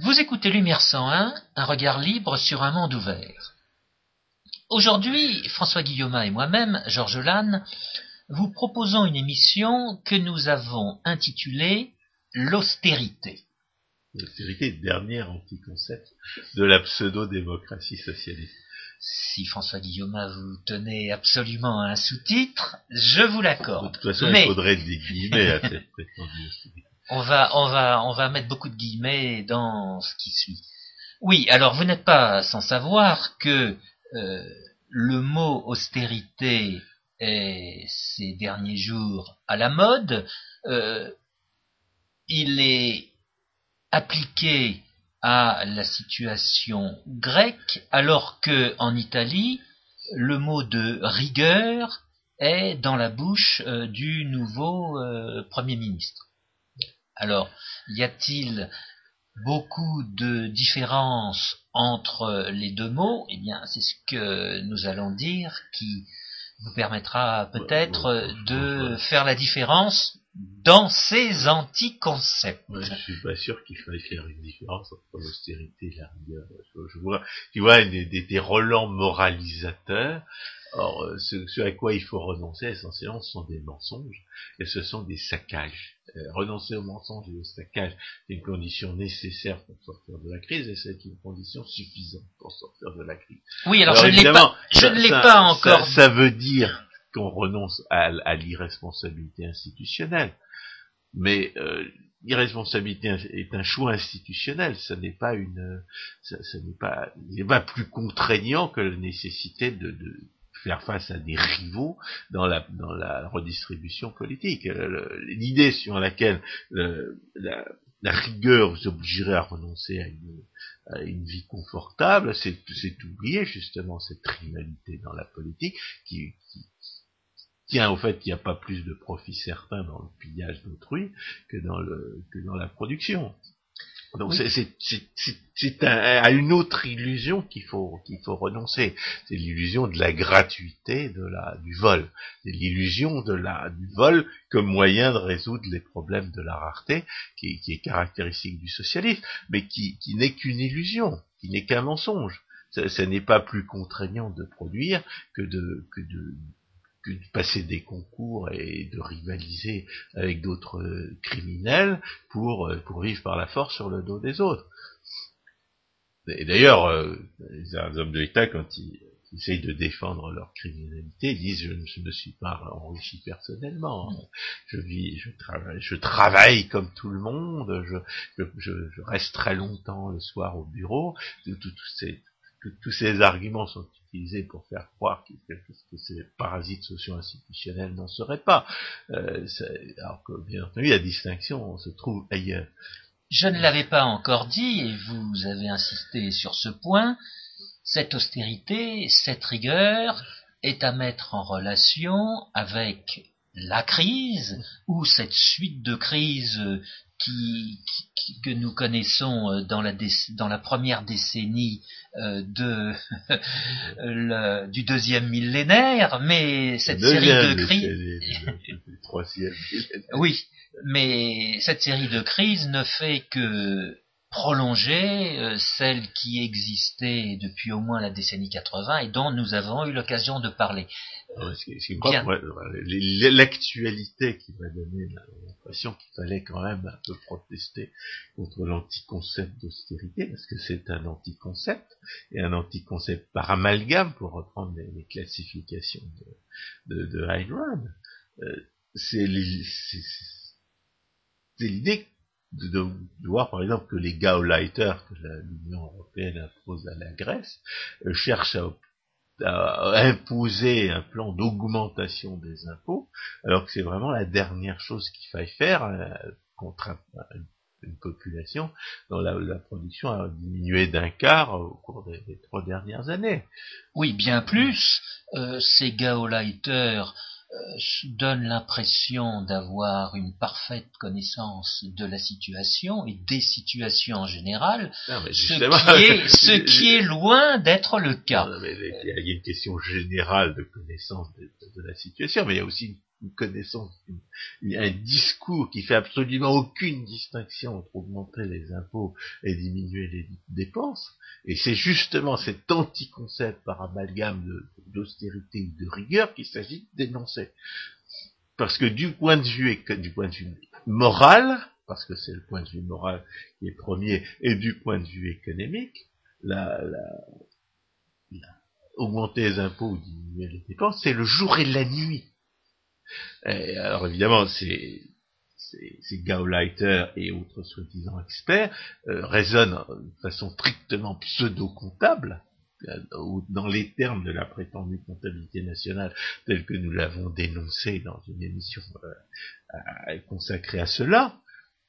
Vous écoutez Lumière 101, un regard libre sur un monde ouvert. Aujourd'hui, François Guillaume et moi-même, Georges Lannes, vous proposons une émission que nous avons intitulée L'austérité. L'austérité, dernier anticoncept de la pseudo-démocratie socialiste. Si François Guillaume vous tenez absolument à un sous-titre, je vous l'accorde. De toute façon, il faudrait des guillemets à cette prétendue on va, on va, on va mettre beaucoup de guillemets dans ce qui suit. Oui, alors vous n'êtes pas sans savoir que euh, le mot austérité est ces derniers jours à la mode. Euh, il est appliqué à la situation grecque, alors que en Italie, le mot de rigueur est dans la bouche euh, du nouveau Premier ministre. Alors, y a-t-il beaucoup de différences entre les deux mots? Eh bien, c'est ce que nous allons dire qui vous permettra peut-être de faire la différence dans ces anticoncepts. Je suis pas sûr qu'il faille faire une différence entre l'austérité et la rigueur. Je vois, tu vois, des, des relents moralisateurs Or, euh, ce, à quoi il faut renoncer essentiellement, ce sont des mensonges et ce sont des saccages. Euh, renoncer aux mensonges et aux saccages, c'est une condition nécessaire pour sortir de la crise et c'est une condition suffisante pour sortir de la crise. Oui, alors, je ne l'ai pas, je ne l'ai pas encore. Ça, veut dire qu'on renonce à, l'irresponsabilité institutionnelle, mais euh, l'irresponsabilité est un choix institutionnel, ce n'est pas une, ce, n'est pas, il n'est pas plus contraignant que la nécessité de, de faire face à des rivaux dans la, dans la redistribution politique. Euh, l'idée sur laquelle la, rigueur vous obligerait à renoncer à une, vie confortable, c'est oublier justement cette rivalité dans la politique qui, qui tient au fait qu'il n'y a pas plus de profit certain dans le pillage d'autrui que le que dans la production. Donc c'est à une autre illusion qu'il faut qu'il faut renoncer. C'est l'illusion de la gratuité de la du vol. C'est l'illusion de la du vol comme moyen de résoudre les problèmes de la rareté qui, qui est caractéristique du socialisme, mais qui, qui n'est qu'une illusion, qui n'est qu'un mensonge. Ce n'est pas plus contraignant de produire que de que de de passer des concours et de rivaliser avec d'autres euh, criminels pour, euh, pour vivre par la force sur le dos des autres. Et d'ailleurs, euh, les hommes de l'État, quand ils, essayent de défendre leur criminalité, disent je ne me suis pas enrichi personnellement, je vis, je travaille, je travaille comme tout le monde, je, je, reste très longtemps le soir au bureau, ces, tous ces arguments sont utilisés pour faire croire que, ces parasites socio-institutionnels n'en seraient pas. Euh, alors que, bien entendu, la distinction se trouve ailleurs. Je ne l'avais pas encore dit, et vous avez insisté sur ce point, cette austérité, cette rigueur est à mettre en relation avec la crise, ou cette suite de crises qui, que nous connaissons euh, dans la, dans la première décennie euh, de, le, du deuxième millénaire, mais cette série de crises... oui, mais cette série de crises ne fait que prolonger euh, celle qui existait depuis au moins la décennie 80 et dont nous avons eu l'occasion de parler. L'actualité qui m'a donné l'impression qu'il fallait quand même un peu protester contre l'anticoncept d'austérité, parce que c'est un anticoncept, et un anticoncept par amalgame, pour reprendre les, classifications de, de, de euh, c'est l'idée de, de, voir par exemple que les Gauleiter que l'Union européenne impose à la Grèce euh, cherchent à, imposer un plan d'augmentation des impôts, alors que c'est vraiment la dernière chose qu'il faille faire euh, contre une population dont la, production a diminué d'un quart au cours des, trois dernières années. Oui, bien plus. Euh, ces Gauleiter donne l'impression d'avoir une parfaite connaissance de la situation et des situations en général, ce, qui est, loin d'être le cas. il y a une question générale de connaissance de, la situation, mais il y a aussi une une connaissance, un discours qui fait absolument aucune distinction entre augmenter les impôts et diminuer les dépenses. Et c'est justement cet anti-concept par amalgame d'austérité ou de rigueur qu'il s'agit de dénoncer. Parce que du point de vue, du point de vue moral, parce que c'est le point de vue moral qui est premier, et du point de vue économique, la, augmenter les impôts ou diminuer les dépenses, c'est le jour et la nuit. Alors évidemment, ces Gauleiter et autres soi-disant experts euh, raisonnent de façon strictement pseudo-comptable, euh, dans les termes de la prétendue comptabilité nationale, telle que nous l'avons dénoncé dans une émission euh, consacrée à cela.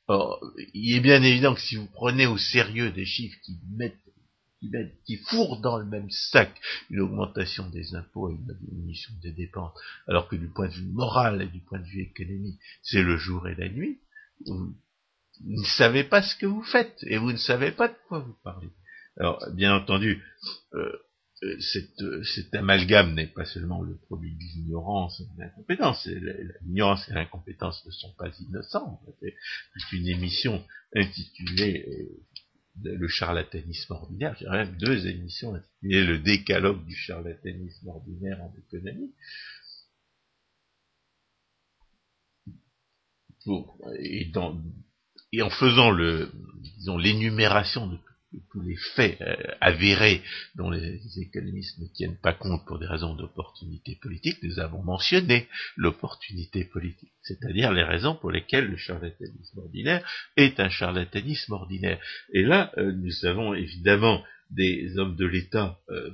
Or, il est bien évident que si vous prenez au sérieux des chiffres qui mettent qui, fourrent dans le même sac une augmentation des impôts et une diminution des dépenses, alors que du point de vue moral et du point de vue économique, c'est le jour et la nuit, vous, ne savez pas ce que vous faites et vous ne savez pas de quoi vous parlez. Alors, bien entendu, euh, euh, euh, cet amalgame n'est pas seulement le produit de l'ignorance et de l'incompétence. L'ignorance et l'incompétence ne sont pas innocents. C'est une émission intitulée le charlatanisme ordinaire, j'ai même deux émissions intitulées Le décalogue du charlatanisme ordinaire en économie. et, en faisant l'énumération de tous les faits euh, avérés dont les, économistes ne tiennent pas compte pour des raisons d'opportunité politique, nous avons mentionné l'opportunité politique, c'est-à-dire les raisons pour lesquelles le charlatanisme ordinaire est un charlatanisme ordinaire. Et là, euh, nous avons évidemment des hommes de l'État, euh,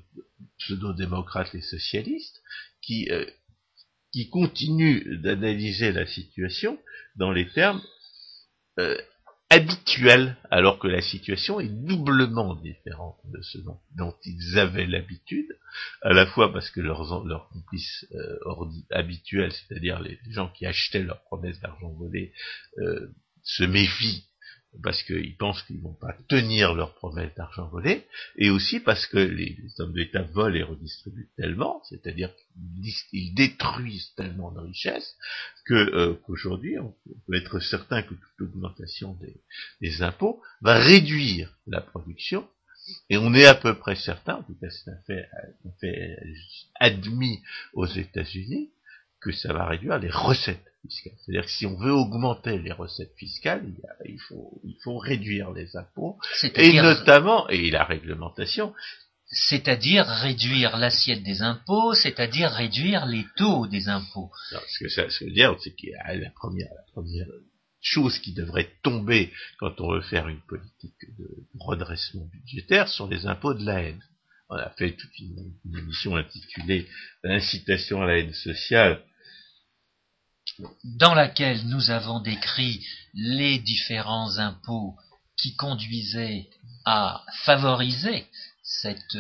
pseudo-démocrates et socialistes, qui, qui continuent d'analyser la situation dans les termes habituel, alors que la situation est doublement différente de ce dont, ils avaient l'habitude, à la fois parce que leurs, complices euh, habituels, c'est-à-dire les, gens qui achetaient leurs promesses d'argent volé, euh, se méfient parce qu'ils pensent qu'ils vont pas tenir leurs promesses d'argent volé, et aussi parce que les, hommes d'État volent et redistribuent tellement, c'est-à-dire qu'ils détruisent tellement de richesses, que euh, qu'aujourd'hui on peut être certain que toute augmentation des, impôts va réduire la production, et on est à peu près certain, en tout cas c'est un fait, un fait admis aux États-Unis, que ça va réduire les recettes c'est-à-dire que si on veut augmenter les recettes fiscales, il, faut, il faut réduire les impôts, et notamment, et la réglementation, c'est-à-dire réduire l'assiette des impôts, c'est-à-dire réduire les taux des impôts. ce que ça veut dire, c'est que la première, la première chose qui devrait tomber quand on veut faire une politique de redressement budgétaire sont les impôts de la haine. On a fait toute une, une émission intitulée Incitation à la haine sociale, dans laquelle nous avons décrit les différents impôts qui conduisaient à favoriser cette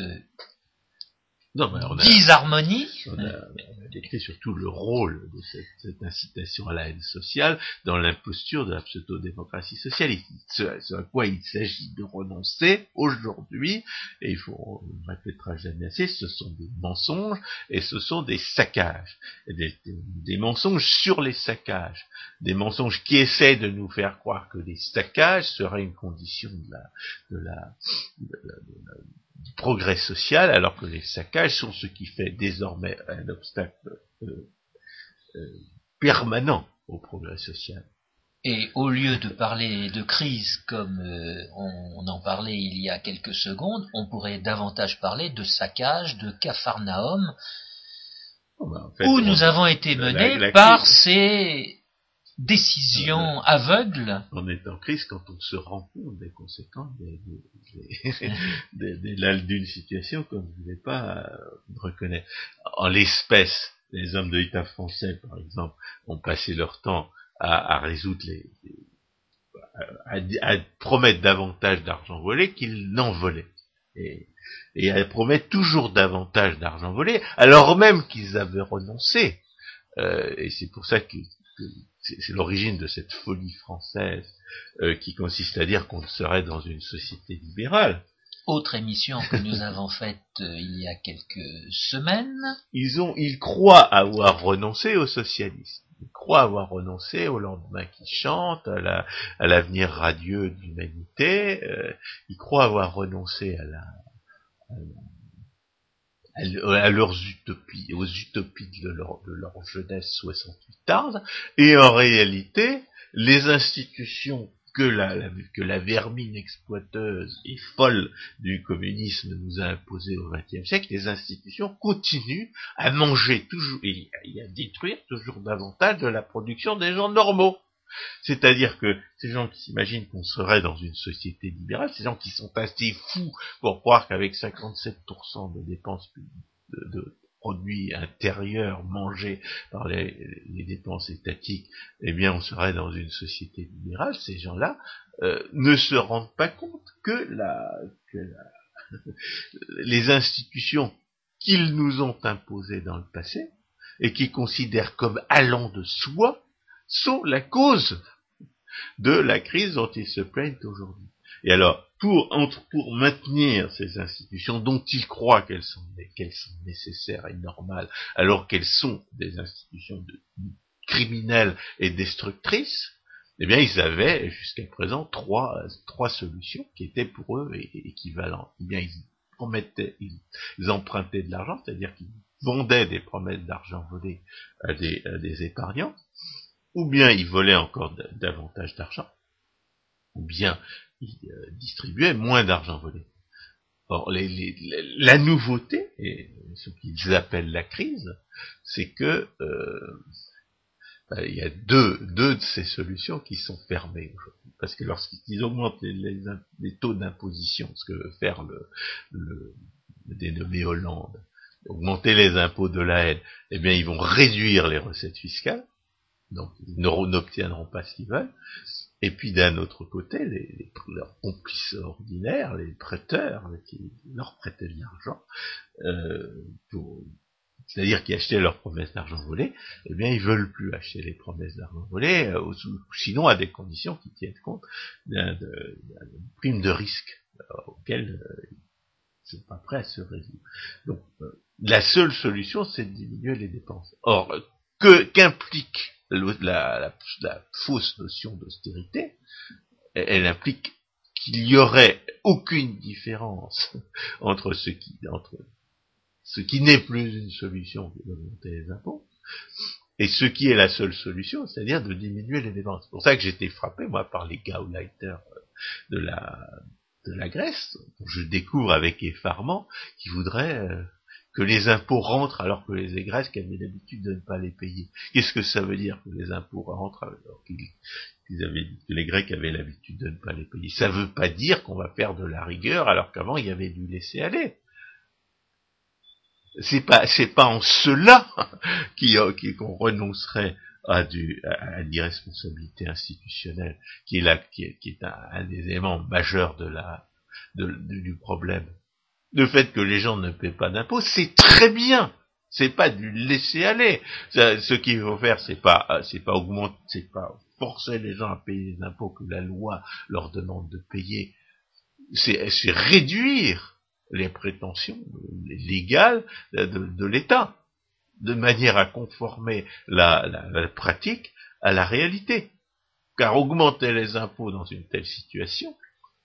non, mais on a, disharmonie. On a, décrit surtout le rôle de cette, incitation à la haine sociale dans l'imposture de la pseudo-démocratie socialiste. Ce, à quoi il s'agit de renoncer aujourd'hui, et il faut, on ne répétera jamais assez, ce sont des mensonges et ce sont des saccages. Des, des, mensonges sur les saccages. Des mensonges qui essaient de nous faire croire que les saccages seraient une condition de la, de la, de la, de la progrès social, alors que les saccages sont ce qui fait désormais un obstacle euh, euh, permanent au progrès social. Et au lieu de parler de crise comme euh, on, en parlait il y a quelques secondes, on pourrait davantage parler de saccage, de capharnaüm, oh, ben, où nous avons été menés par ces décision aveugle. On est en crise quand on se rend compte des conséquences d'une situation qu'on ne voulait pas euh, reconnaître. En l'espèce, les hommes de l'État français, par exemple, ont passé leur temps à, résoudre les, à, promettre davantage d'argent volé qu'ils n'en volaient. Et, et à promettre toujours davantage d'argent volé, alors même qu'ils avaient renoncé. Euh, et c'est pour ça que c'est l'origine de cette folie française euh, qui consiste à dire qu'on serait dans une société libérale. Autre émission que nous avons faite euh, il y a quelques semaines. Ils ont, ils croient avoir renoncé au socialisme. Ils croient avoir renoncé au lendemain qui chante, à l'avenir radieux de l'humanité. Euh, ils croient avoir renoncé à la, à, leurs utopies, aux utopies de leur, de leur jeunesse 68 tarde, et en réalité, les institutions que la, que la vermine exploiteuse et folle du communisme nous a imposées au XXe siècle, les institutions continuent à manger toujours et à détruire toujours davantage de la production des gens normaux. C'est-à-dire que ces gens qui s'imaginent qu'on serait dans une société libérale, ces gens qui sont assez fous pour croire qu'avec 57% de dépenses de, de, produits intérieurs mangés par les, dépenses étatiques, eh bien on serait dans une société libérale, ces gens-là euh, ne se rendent pas compte que, les institutions qu'ils nous ont imposées dans le passé, et qu'ils considèrent comme allant de soi, sont la cause de la crise dont ils se plaignent aujourd'hui. Et alors, pour, pour maintenir ces institutions dont ils croient qu'elles sont, qu'elles sont nécessaires et normales, alors qu'elles sont des institutions criminelles et destructrices, eh bien, ils avaient jusqu'à présent trois, solutions qui étaient pour eux équivalentes. Eh bien, ils promettaient, ils, empruntaient de l'argent, c'est-à-dire qu'ils vendaient des promesses d'argent volées à des, à des épargnants, ou bien ils volaient encore davantage d'argent, ou bien ils euh, distribuaient moins d'argent volé. Or, la nouveauté, ce qu'ils appellent la crise, c'est que euh, il y a deux, deux de ces solutions qui sont fermées aujourd'hui. Parce que lorsqu'ils augmentent les, taux d'imposition, ce que veut faire le, le, le dénommé Hollande, augmenter les impôts de la haine, eh bien ils vont réduire les recettes fiscales, donc ils n'obtiendront pas ce qu'ils veulent. Et puis d'un autre côté, les, leurs complices ordinaires, les prêteurs qui leur prêtaient de l'argent, euh, c'est-à-dire qui achetaient leurs promesses d'argent volé, eh bien ils veulent plus acheter les promesses d'argent volé, euh, sinon à des conditions qui tiennent compte d'une prime de risque euh, auquel ils ne sont pas prêts à se résoudre. Donc la seule solution, c'est de diminuer les dépenses. Or, que qu'implique la, fausse notion d'austérité, elle implique qu'il n'y aurait aucune différence entre ce qui, entre ce qui n'est plus une solution que d'augmenter les impôts, et ce qui est la seule solution, c'est-à-dire de diminuer les dépenses. C'est pour ça que j'étais frappé, moi, par les Gauleiter de la, de la Grèce, dont je découvre avec effarement, qui voudraient euh, que les impôts rentrent alors que les Grecs avaient l'habitude de ne pas les payer. Qu'est-ce que ça veut dire que les impôts rentrent alors qu'ils avaient que les Grecs avaient l'habitude de ne pas les payer? Ça veut pas dire qu'on va faire de la rigueur alors qu'avant il y avait du laisser aller. C'est pas c'est pas en cela qu'on renoncerait à, du, à, l'irresponsabilité institutionnelle, qui est, là, qui est, qui est un, des éléments majeurs de la, de, du problème le fait que les gens ne paient pas d'impôts, c'est très bien. C'est pas du laisser aller. Ce qu'il faut faire, c'est pas, euh, c'est pas augmenter, c'est pas forcer les gens à payer les impôts que la loi leur demande de payer. C'est réduire les prétentions légales de, l'État, de manière à conformer la, la pratique à la réalité. Car augmenter les impôts dans une telle situation,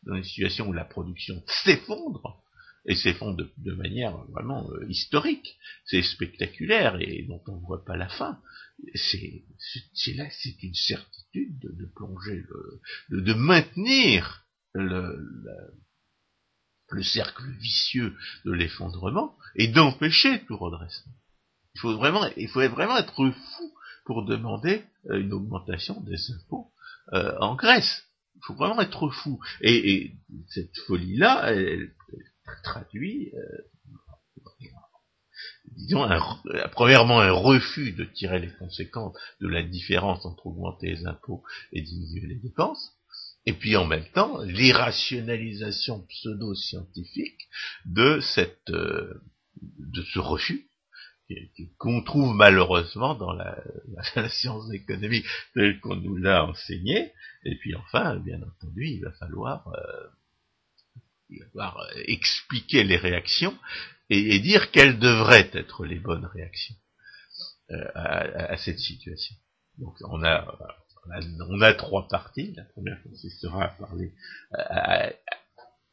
dans une situation où la production s'effondre, et s'effondre de, de, manière vraiment euh, historique. C'est spectaculaire et dont on ne voit pas la fin. C'est là, c'est une certitude de, plonger, le, de, maintenir le, le, cercle vicieux de l'effondrement et d'empêcher tout redressement. Il faut vraiment, il faut vraiment être fou pour demander euh, une augmentation des impôts euh, en Grèce. Il faut vraiment être fou. Et, et cette folie-là, elle, traduit, euh, disons, premièrement un refus de tirer les conséquences de la différence entre augmenter les impôts et diminuer les dépenses, et puis en même temps l'irrationalisation pseudo-scientifique de cette euh, de ce refus qu'on trouve malheureusement dans la, la, science économique telle qu'on nous l'a enseigné. Et puis enfin, bien entendu, il va falloir euh, euh, expliquer les réactions et, dire quelles devraient être les bonnes réactions euh, à, cette situation. Donc on a, on a, trois parties. La première consistera à parler, à,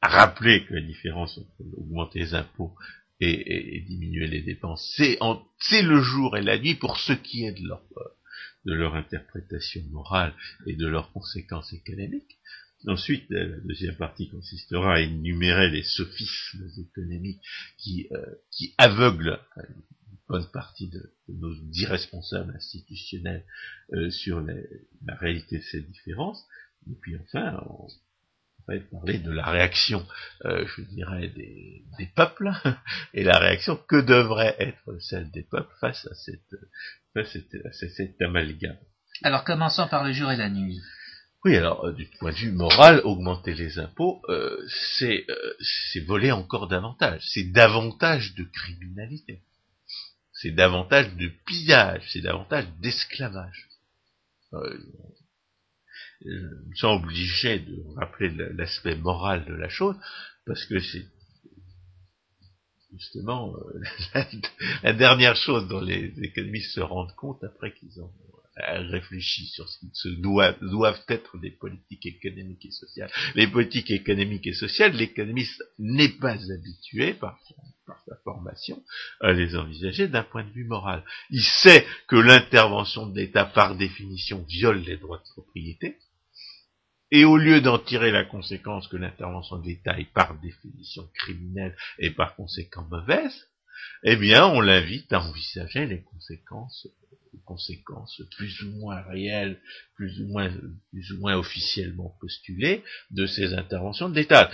rappeler que la différence entre augmenter les impôts et, diminuer les dépenses, c'est le jour et la nuit pour ce qui est de leur, de leur interprétation morale et de leurs conséquences économiques. Ensuite, la deuxième partie consistera à énumérer les sophismes économiques qui, euh, qui aveuglent une bonne partie de, nos irresponsables institutionnels euh, sur la réalité de ces différences. Et puis enfin, on, va parler de la réaction, euh, je dirais, des, peuples, et la réaction que devrait être celle des peuples face à cette, face à cet amalgame. Alors commençons par le jour et la nuit. Oui, alors euh, du point de vue moral, augmenter les impôts, euh, c'est euh, voler encore davantage. C'est davantage de criminalité. C'est davantage de pillage. C'est davantage d'esclavage. Euh, je me sens obligé de rappeler l'aspect moral de la chose, parce que c'est justement la, dernière chose dont les économistes se rendent compte après qu'ils ont réfléchi sur ce qui doivent, doivent être des politiques économiques et sociales. Les politiques économiques et sociales, l'économiste n'est pas habitué par sa formation à les envisager d'un point de vue moral. Il sait que l'intervention de l'État, par définition, viole les droits de propriété, et au lieu d'en tirer la conséquence que l'intervention de l'État est par définition criminelle et par conséquent mauvaise, eh bien, on l'invite à envisager les conséquences conséquences plus ou moins réelles, plus ou moins, plus ou moins officiellement postulées de ces interventions de l'État.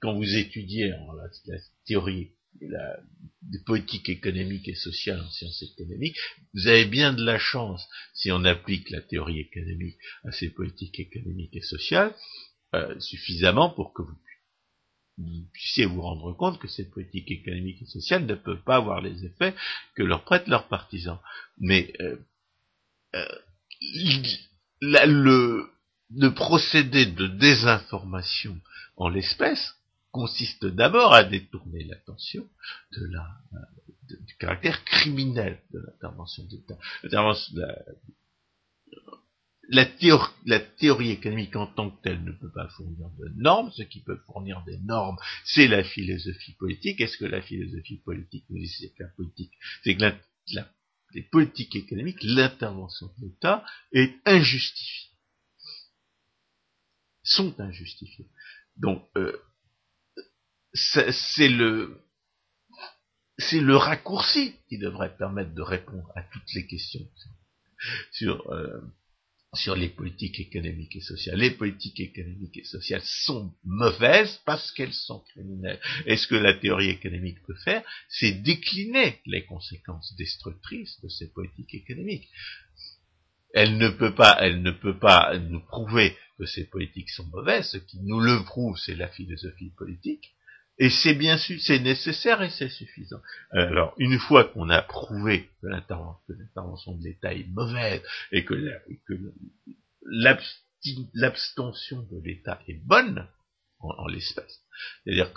Quand vous étudiez la, théorie la, des politiques économiques et sociales en sciences économiques, vous avez bien de la chance, si on applique la théorie économique à ces politiques économiques et sociales, euh, suffisamment pour que vous vous puissiez vous rendre compte que cette politique économique et sociale ne peut pas avoir les effets que leur prêtent leurs partisans. Mais euh, euh, le, procédé de désinformation en l'espèce consiste d'abord à détourner l'attention de la, du caractère criminel de l'intervention d'État théorie, économique en tant que telle ne peut pas fournir de normes. Ce qui peut fournir des normes, c'est la philosophie politique. Est-ce que la philosophie politique nous c'est que la politique, c'est que les politiques économiques, l'intervention de l'État est injustifiée, sont injustifiées. Donc euh, c'est le c'est le raccourci qui devrait permettre de répondre à toutes les questions sur euh, sur les politiques économiques et sociales. Les politiques économiques et sociales sont mauvaises parce qu'elles sont criminelles. Et ce que la théorie économique peut faire, c'est décliner les conséquences destructrices de ces politiques économiques. Elle ne peut pas, elle ne peut pas nous prouver que ces politiques sont mauvaises. Ce qui nous le prouve, c'est la philosophie politique. Et c'est bien sûr, c'est nécessaire et c'est suffisant. Alors, une fois qu'on a prouvé que l'intervention de l'État est mauvaise et que, l'abstention de l'État est bonne, en, l'espèce, c'est-à-dire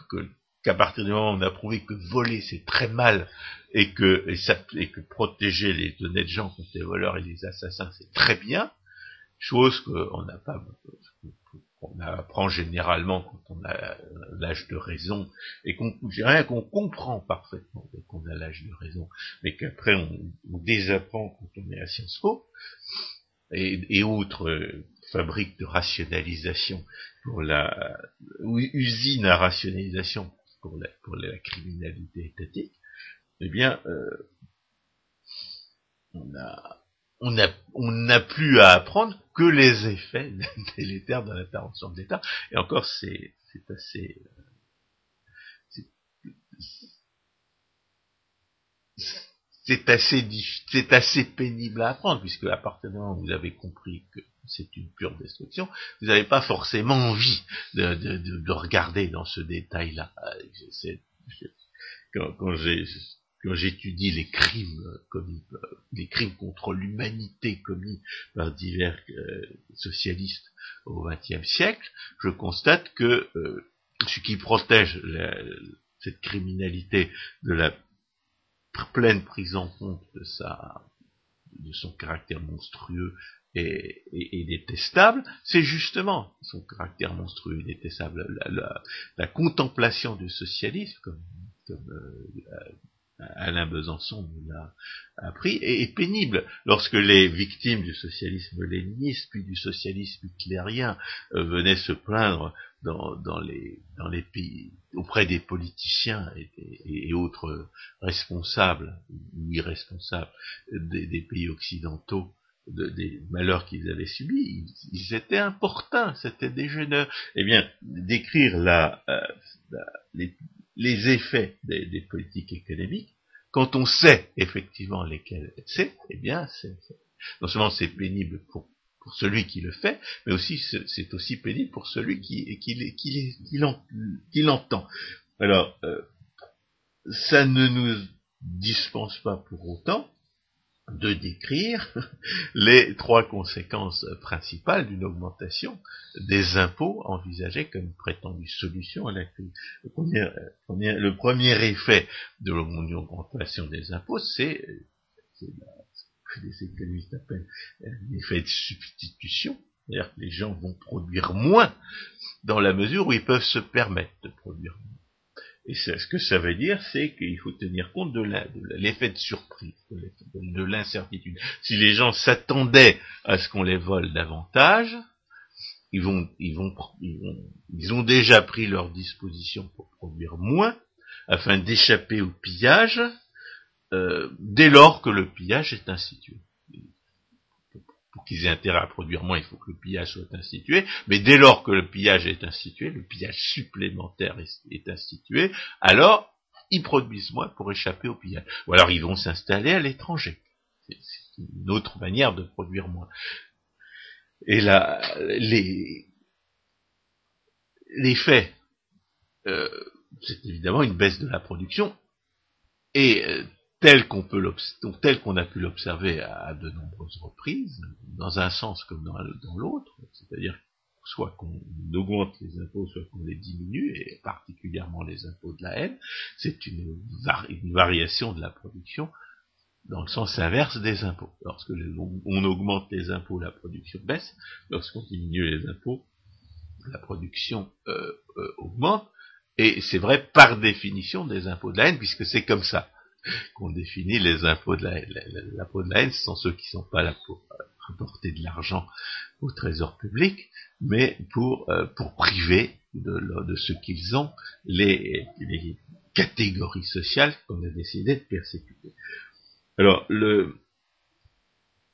qu'à partir du moment où on a prouvé que voler c'est très mal et que, et, que protéger les honnêtes gens contre les voleurs et les assassins c'est très bien, chose qu'on n'a pas, on apprend généralement quand on a l'âge de raison, et qu'on qu'on comprend parfaitement qu'on a l'âge de raison, mais qu'après on, désapprend quand on est à Sciences Po, et, autres euh, fabriques de rationalisation pour la usine à rationalisation pour la, pour la criminalité étatique, eh bien, euh, on a on n'a plus à apprendre que les effets délétères de l'intervention de l'État. Et encore, c'est assez... C'est assez, c'est assez pénible à apprendre, puisque à partir du moment où vous avez compris que c'est une pure destruction, vous n'avez pas forcément envie de, de, de, regarder dans ce détail-là. Quand, quand j'ai quand j'étudie les crimes commis, les crimes contre l'humanité commis par divers euh, socialistes au XXe siècle, je constate que euh, ce qui protège cette criminalité de la pleine prise en compte de sa, de son caractère monstrueux et, détestable, c'est justement son caractère monstrueux et détestable, la, contemplation du socialisme, comme, euh, Alain Besançon nous l'a appris, est, pénible. Lorsque les victimes du socialisme léniniste, puis du socialisme hitlérien, euh, venaient se plaindre dans, les, pays, auprès des politiciens et, autres responsables ou irresponsables des, pays occidentaux, des malheurs qu'ils avaient subis, ils, étaient importuns, c'était des jeunes. Eh bien, décrire la, euh, les, les effets des, politiques économiques, quand on sait effectivement lesquels c'est, eh bien, non seulement c'est pénible pour, pour celui qui le fait, mais aussi c'est aussi pénible pour celui qui, qui, qui, qui l'entend. Alors, euh, ça ne nous dispense pas pour autant de décrire les trois conséquences principales d'une augmentation des impôts envisagée comme prétendue solution à la crise. Le premier, effet de l'augmentation des impôts, c'est ce que les économistes appellent un effet de substitution, c'est-à-dire que les gens vont produire moins dans la mesure où ils peuvent se permettre de produire moins. Et ce que ça veut dire, c'est qu'il faut tenir compte de l'effet de surprise, de l'incertitude. Si les gens s'attendaient à ce qu'on les vole davantage, ils vont, ils vont, ils ont déjà pris leur disposition pour produire moins, afin d'échapper au pillage, euh, dès lors que le pillage est institué pour qu'ils aient intérêt à produire moins, il faut que le pillage soit institué, mais dès lors que le pillage est institué, le pillage supplémentaire est, institué, alors ils produisent moins pour échapper au pillage. Ou alors ils vont s'installer à l'étranger. C'est une autre manière de produire moins. Et là, les, les faits, euh, c'est évidemment une baisse de la production, et euh, tel qu'on peut a pu l'observer à, de nombreuses reprises, dans un sens comme dans, l'autre, c'est-à-dire soit qu'on augmente les impôts, soit qu'on les diminue, et particulièrement les impôts de la haine, c'est une, variation de la production dans le sens inverse des impôts. Lorsque augmente les impôts, la production baisse. Lorsqu'on diminue les impôts, la production euh, euh, augmente. Et c'est vrai par définition des impôts de la haine, puisque c'est comme ça qu'on définit les impôts de la haine. L'impôt de la haine, ce sont ceux qui ne sont pas là pour euh, rapporter de l'argent au trésor public, mais pour, euh, pour priver de, de ce qu'ils ont les, les catégories sociales qu'on a décidé de persécuter. Alors, le,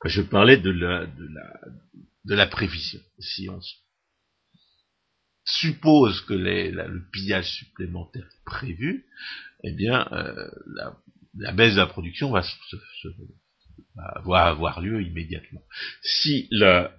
je parlais de la, de la, de la prévision. Si on suppose que le pillage supplémentaire prévu, eh bien, euh, la, la baisse de la production va, avoir lieu immédiatement. Si la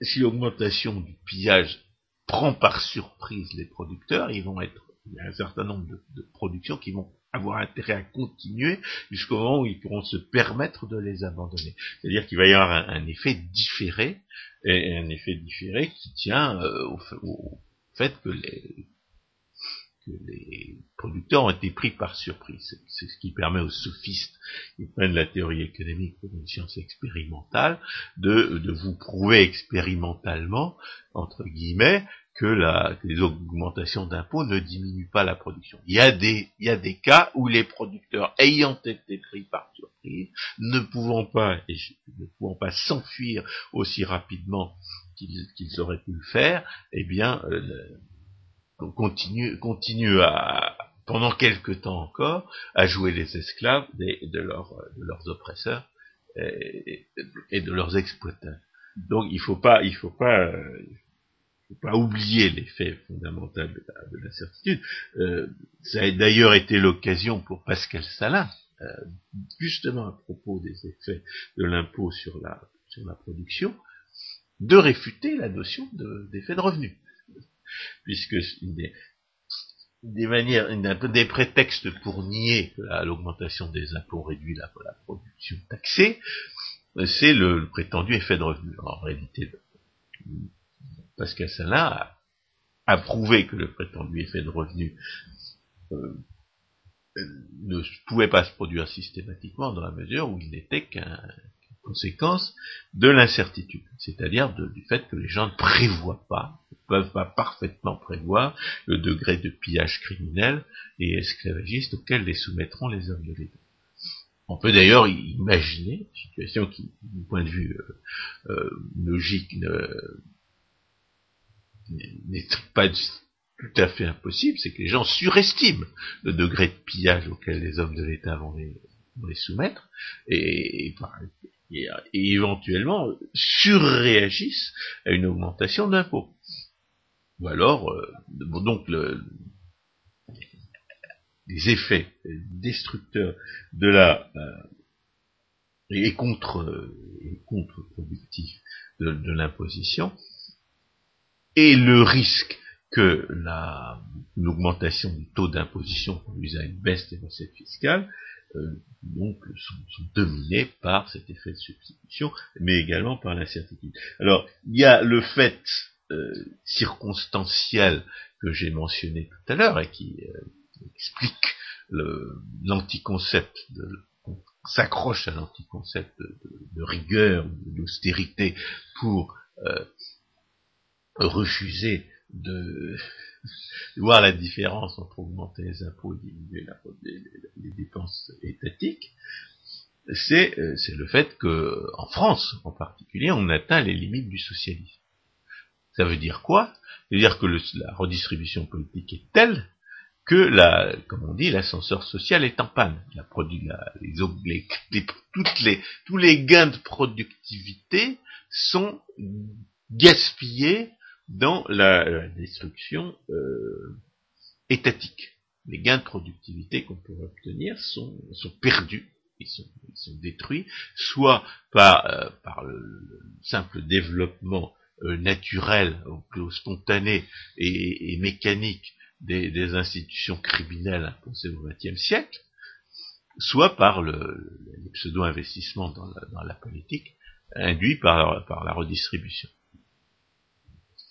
si l'augmentation du pillage prend par surprise les producteurs, ils vont être il y a un certain nombre de, productions qui vont avoir intérêt à continuer jusqu'au moment où ils pourront se permettre de les abandonner. C'est-à-dire qu'il va y avoir un, effet différé, et un effet différé qui tient euh, au, fait que les, que les producteurs ont été pris par surprise. C'est ce qui permet aux sophistes qui prennent la théorie économique comme une science expérimentale de, de vous prouver expérimentalement, entre guillemets, que, la, les augmentations d'impôts ne diminuent pas la production. Il y, a des, il y a des cas où les producteurs ayant été pris par surprise, ne pouvant pas, ne pouvant pas s'enfuir aussi rapidement qu'ils auraient pu le faire, eh bien, euh, continue, continue à, pendant quelque temps encore, à jouer les esclaves de, leurs oppresseurs et, de leurs exploitants. Donc il faut pas, il faut pas, oublier l'effet fondamental de la, de. Euh, ça a d'ailleurs été l'occasion pour Pascal Salin, euh, justement à propos des effets de l'impôt sur la, sur la production, de réfuter la notion d'effet de, de revenu puisque des, des manières, des prétextes pour nier que l'augmentation des impôts réduit la, production taxée, c'est le, prétendu effet de revenu. En réalité, Pascal Salin a, a, prouvé que le prétendu effet de revenu euh, ne pouvait pas se produire systématiquement dans la mesure où il n'était qu'une conséquence de l'incertitude, c'est-à-dire du fait que les gens ne prévoient pas, ne peuvent pas parfaitement prévoir le degré de pillage criminel et esclavagiste auquel les soumettront les hommes de l'État. On peut d'ailleurs imaginer une situation qui, du point de vue euh, euh, logique, n'est pas tout à fait impossible, c'est que les gens surestiment le degré de pillage auquel les hommes de l'État vont les, soumettre, et, éventuellement surréagissent à une augmentation d'impôts. Ou alors, euh, donc le, les effets destructeurs de la euh, et contre contre-productifs de, l'imposition et le risque que l'augmentation du taux d'imposition conduise à une baisse des recettes fiscales, euh, donc sont, dominés par cet effet de substitution, mais également par l'incertitude. Alors, il y a le fait euh, circonstanciel que j'ai mentionné tout à l'heure et qui explique l'anticoncept de s'accroche à l'anticoncept de, de, rigueur, d'austérité pour euh, refuser de, voir la différence entre augmenter les impôts et diminuer les, dépenses étatiques, c'est euh, le fait que en France en particulier, on atteint les limites du socialisme. Ça veut dire quoi? Ça veut dire que la redistribution politique est telle que la, comme on dit, l'ascenseur social est en panne. La, les, tous les gains de productivité sont gaspillés dans la, destruction euh, étatique. Les gains de productivité qu'on peut obtenir sont, sont perdus, ils sont, ils sont, détruits, soit par, euh, par le, simple développement euh, naturel, spontané et, et mécanique des, institutions criminelles imposées au XXe siècle, soit par le, pseudo-investissement dans, la, politique induit par, par la redistribution.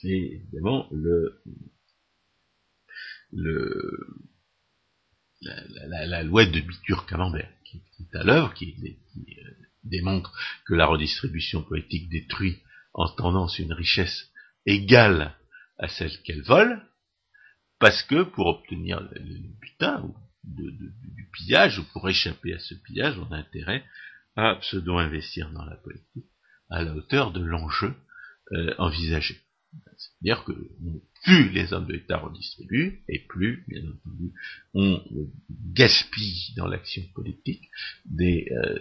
C'est évidemment le, le, la, loi de Bitur-Camembert qui, est à l'œuvre, qui, euh, démontre que la redistribution politique détruit en tendance une richesse égale à celle qu'elle vole, parce que pour obtenir le, butin ou du pillage, ou pour échapper à ce pillage, on a intérêt à pseudo-investir dans la politique à la hauteur de l'enjeu euh, envisagé. C'est-à-dire que plus les hommes de l'État redistribuent, et plus, bien entendu, on gaspille dans l'action politique des, euh,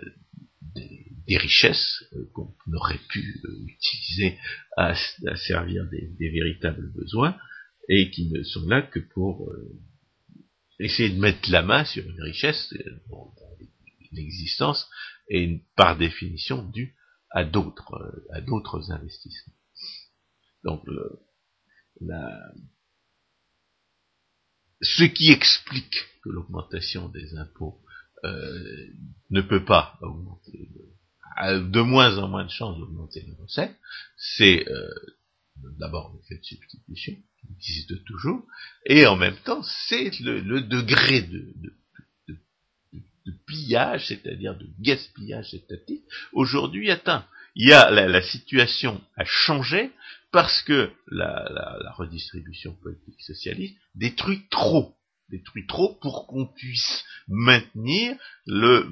des, richesses euh, qu'on aurait pu utiliser à, servir des, véritables besoins, et qui ne sont là que pour euh, essayer de mettre la main sur une richesse dont l'existence est par définition due à d'autres euh, à d'autres investissements. Donc ce qui explique que l'augmentation des impôts euh, ne peut pas augmenter, de moins en moins de chances d'augmenter les recettes, c'est d'abord le fait de substitution, qui existe toujours, et en même temps, c'est le, degré de, pillage, c'est-à-dire de gaspillage étatique, aujourd'hui atteint. Il y a la, situation a changé parce que la, redistribution politique socialiste détruit trop, détruit trop pour qu'on puisse maintenir le,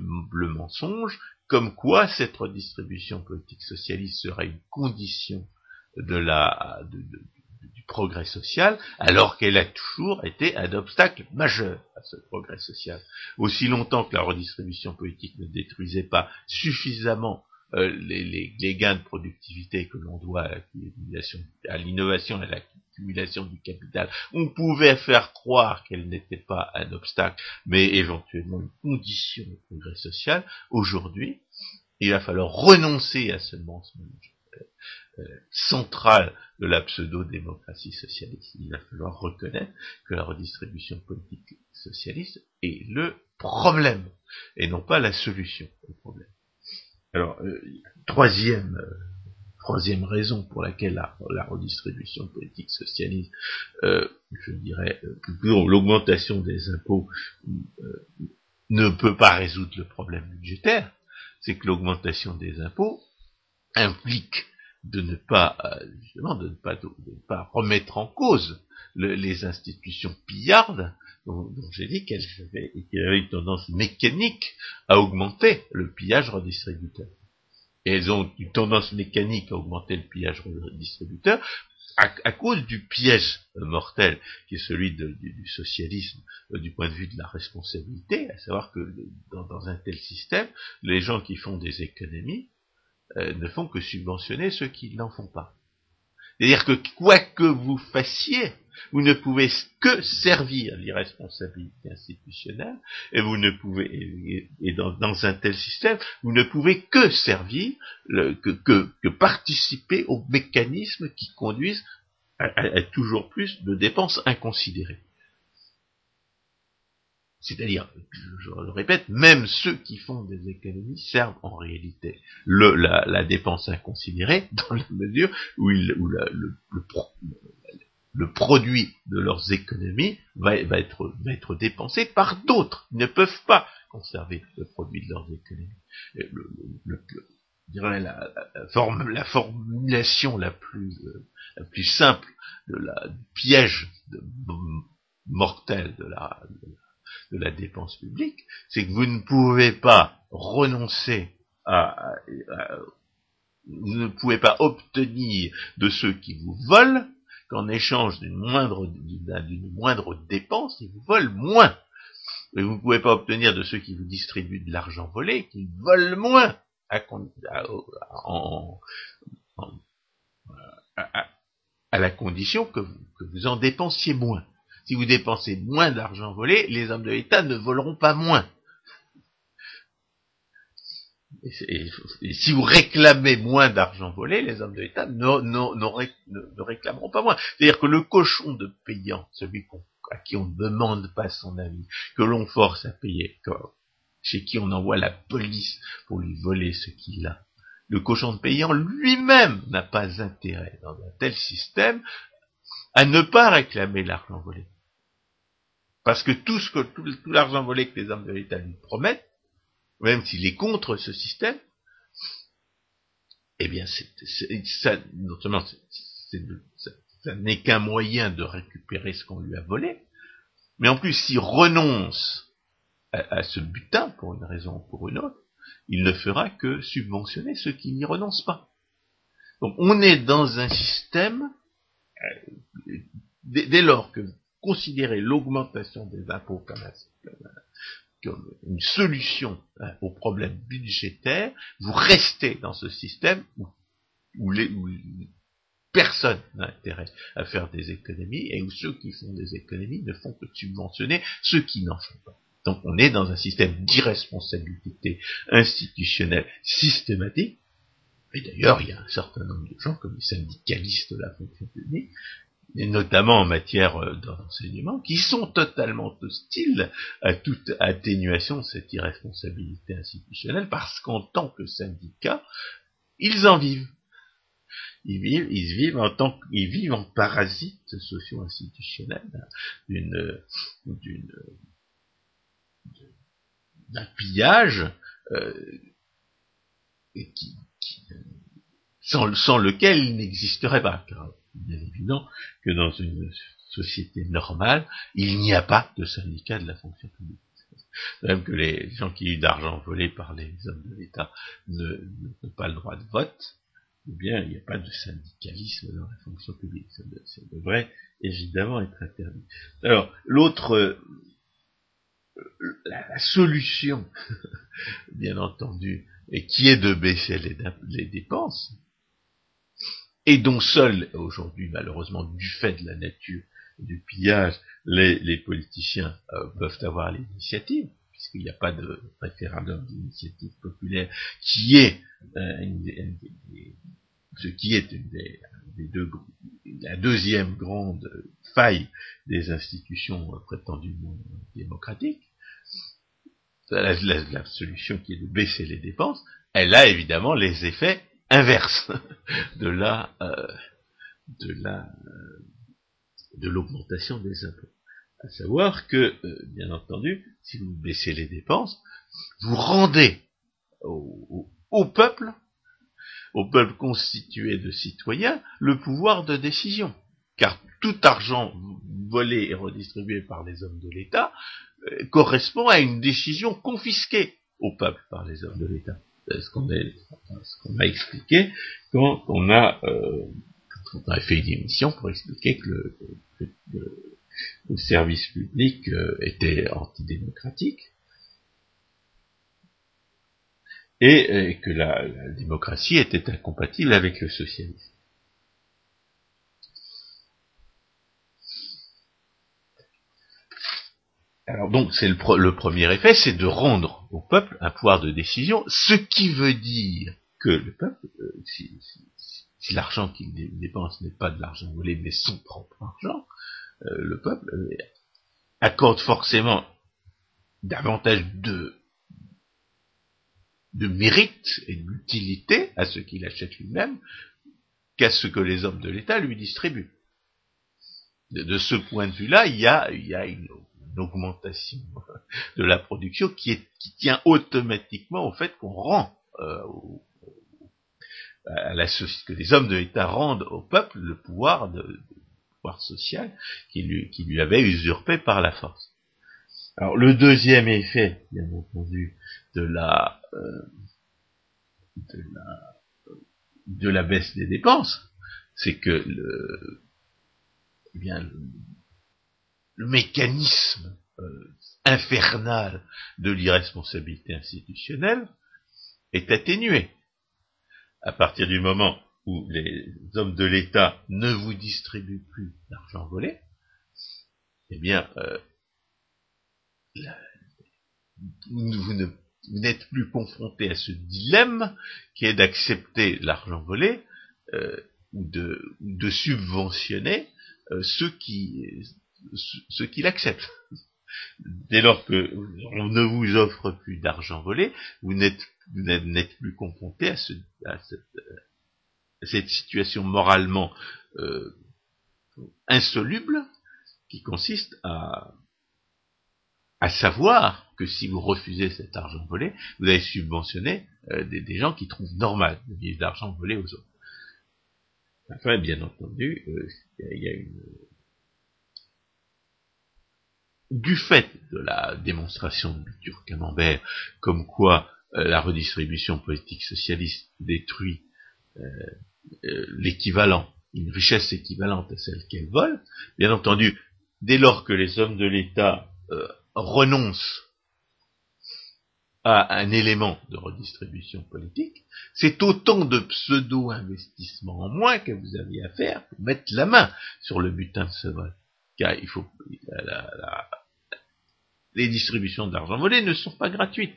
mensonge comme quoi cette redistribution politique socialiste sera une condition de la, du progrès social, alors qu'elle a toujours été un obstacle majeur à ce progrès social. Aussi longtemps que la redistribution politique ne détruisait pas suffisamment euh, les, les, gains de productivité que l'on doit à l'innovation et à l'accumulation du capital, on pouvait faire croire qu'elle n'était pas un obstacle, mais éventuellement une condition de progrès social. Aujourd'hui, il va falloir renoncer à ce mensonge euh, centrale de la pseudo-démocratie socialiste. Il va falloir reconnaître que la redistribution politique socialiste est le problème et non pas la solution au problème. Alors, euh, troisième, euh, troisième raison pour laquelle la, redistribution politique socialiste, euh, je dirais, euh, l'augmentation des impôts euh, ne peut pas résoudre le problème budgétaire, c'est que l'augmentation des impôts implique de ne pas, justement, de ne pas, de ne pas remettre en cause les institutions pillardes dont, j'ai dit qu'elles avaient, une tendance mécanique à augmenter le pillage redistributeur. Et elles ont une tendance mécanique à augmenter le pillage redistributeur à, cause du piège mortel qui est celui du, socialisme euh, du point de vue de la responsabilité, à savoir que dans, un tel système, les gens qui font des économies euh, ne font que subventionner ceux qui n'en font pas. C'est-à-dire que quoi que vous fassiez, vous ne pouvez que servir l'irresponsabilité institutionnelle, et vous ne pouvez, et, dans, un tel système, vous ne pouvez que servir, que, participer aux mécanismes qui conduisent à toujours plus de dépenses inconsidérées. C'est-à-dire, je, le répète, même ceux qui font des économies servent en réalité la, dépense inconsidérée dans la mesure où, le, produit de leurs économies va, être, dépensé par d'autres. Ils ne peuvent pas conserver le produit de leurs économies. la, formulation la plus, simple de la, du piège mortel de la dépense publique, c'est que vous ne pouvez pas renoncer à, vous ne pouvez pas obtenir de ceux qui vous volent qu'en échange d'une moindre, d'une moindre dépense, ils vous volent moins. Et vous ne pouvez pas obtenir de ceux qui vous distribuent de l'argent volé qu'ils volent moins à, la condition que vous en dépensiez moins. Si vous dépensez moins d'argent volé, les hommes de l'État ne voleront pas moins. Si vous réclamez moins d'argent volé, les hommes de l'État ne, réclameront pas moins. C'est-à-dire que le cochon de payant, celui à qui on ne demande pas son avis, que l'on force à payer, chez qui on envoie la police pour lui voler ce qu'il a, le cochon de payant lui-même n'a pas intérêt dans un tel système à ne pas réclamer l'argent volé. Parce que tout ce que tout, l'argent volé que les hommes de l'État lui promettent, même s'il est contre ce système, eh bien, ça, n'est qu'un moyen de récupérer ce qu'on lui a volé, mais en plus, s'il renonce à, ce butin, pour une raison ou pour une autre, il ne fera que subventionner ceux qui n'y renoncent pas. Donc, on est dans un système, euh, dès lors que considérer l'augmentation des impôts comme, une solution hein, au problème budgétaire, vous restez dans ce système où, personne n'a intérêt à faire des économies et où ceux qui font des économies ne font que subventionner ceux qui n'en font pas. Donc on est dans un système d'irresponsabilité institutionnelle systématique. Et d'ailleurs, il y a un certain nombre de gens, comme les syndicalistes de la fonction publique, et notamment en matière euh, d'enseignement, qui sont totalement hostiles à toute atténuation de cette irresponsabilité institutionnelle, parce qu'en tant que syndicat, ils en vivent. Ils vivent, ils vivent en tant qu'ils vivent en parasite socio-institutionnel d'une, d'une, d'un pillage euh, qui, sans, sans, lequel il n'existerait pas bien évident que dans une société normale, il n'y a pas de syndicat de la fonction publique. Même que les gens qui ont d'argent volé par les hommes de l'État n'ont pas le droit de vote, ou bien il n'y a pas de syndicalisme dans la fonction publique. Ça, devrait évidemment être interdit. Alors, l'autre, la, solution, bien entendu, qui est de baisser les dépenses, et dont seuls, aujourd'hui malheureusement du fait de la nature du pillage, les, politiciens euh, peuvent avoir l'initiative, puisqu'il n'y a pas de référendum d'initiative populaire, qui est euh, ce qui est une des, deux, la deuxième grande faille des institutions euh, prétendument démocratiques, la, solution qui est de baisser les dépenses, elle a évidemment les effets inverse de la de la de l'augmentation des impôts. À savoir que, bien entendu, si vous baissez les dépenses, vous rendez au peuple au peuple constitué de citoyens le pouvoir de décision. Car tout argent volé et redistribué par les hommes de l'État euh, correspond à une décision confisquée au peuple par les hommes de l'État. Ce qu'on a, expliqué quand on a, euh, fait une émission pour expliquer que le, service public euh, était antidémocratique et, que la, démocratie était incompatible avec le socialisme. Alors donc c'est le, premier effet, c'est de rendre au peuple un pouvoir de décision, ce qui veut dire que le peuple, euh, si, l'argent qu'il dépense n'est pas de l'argent volé, mais son propre argent, euh, le peuple euh, accorde forcément davantage de de mérite et d'utilité à ce qu'il achète lui-même qu'à ce que les hommes de l'État lui distribuent. De, ce point de vue-là, il y a, une, augmentation de la production qui, tient automatiquement au fait qu'on rend euh, à la que les hommes de l'État rendent au peuple le pouvoir, de, pouvoir social qui lui, qui lui avait usurpé par la force. Alors le deuxième effet, bien entendu, de la, euh, de la, de la baisse des dépenses, c'est que le, eh bien, le, mécanisme euh, infernal de l'irresponsabilité institutionnelle est atténué. À partir du moment où les hommes de l'État ne vous distribuent plus d'argent volé, eh bien, euh, vous n'êtes plus confronté à ce dilemme qui est d'accepter l'argent volé euh, ou, de, subventionner ceux qui ceux qui l'acceptent. Dès lors que on ne vous offre plus d'argent volé, vous n'êtes plus confronté à, cette, situation moralement euh, insoluble qui consiste à à savoir que si vous refusez cet argent volé, vous allez subventionner euh, des, gens qui trouvent normal de vivre d'argent volé aux autres. Enfin, bien entendu, euh, il y a une... Du fait de la démonstration de Bitur Camembert, comme quoi euh, la redistribution politique socialiste détruit l'équivalent, une richesse équivalente à celle qu'elle vole, bien entendu, dès lors que les hommes de l'État renonce à un élément de redistribution politique, c'est autant de pseudo-investissements en moins que vous aviez à faire pour mettre la main sur le butin de ce vol. Car il faut, les distributions d'argent volé ne sont pas gratuites.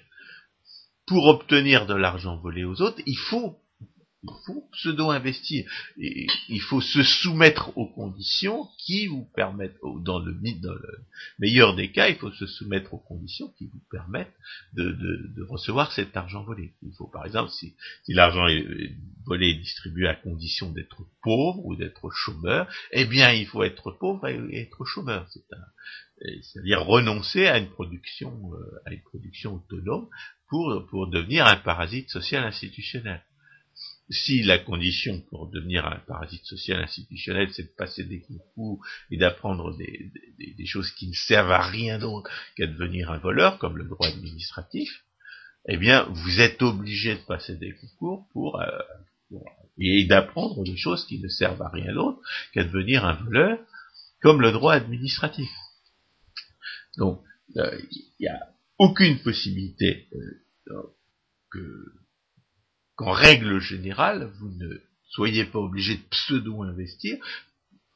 Pour obtenir de l'argent volé aux autres, il faut faut pseudo-investir. Il faut se soumettre aux conditions qui vous permettent, dans le, dans le meilleur des cas, il faut se soumettre aux conditions qui vous permettent de, recevoir cet argent volé. Il faut par exemple, si, l'argent volé est distribué à condition d'être pauvre ou d'être chômeur, eh bien il faut être pauvre et être chômeur. C'est-à-dire renoncer à une production, euh, à une production autonome pour, pour devenir un parasite social institutionnel si la condition pour devenir un parasite social institutionnel, c'est de passer des concours et d'apprendre des, choses qui ne servent à rien d'autre qu'à devenir un voleur, comme le droit administratif, eh bien, vous êtes obligé de passer des concours pour, euh, et d'apprendre des choses qui ne servent à rien d'autre qu'à devenir un voleur, comme le droit administratif. Donc, euh, il n'y a aucune possibilité euh, que qu'en règle générale, vous ne soyez pas obligé de pseudo-investir,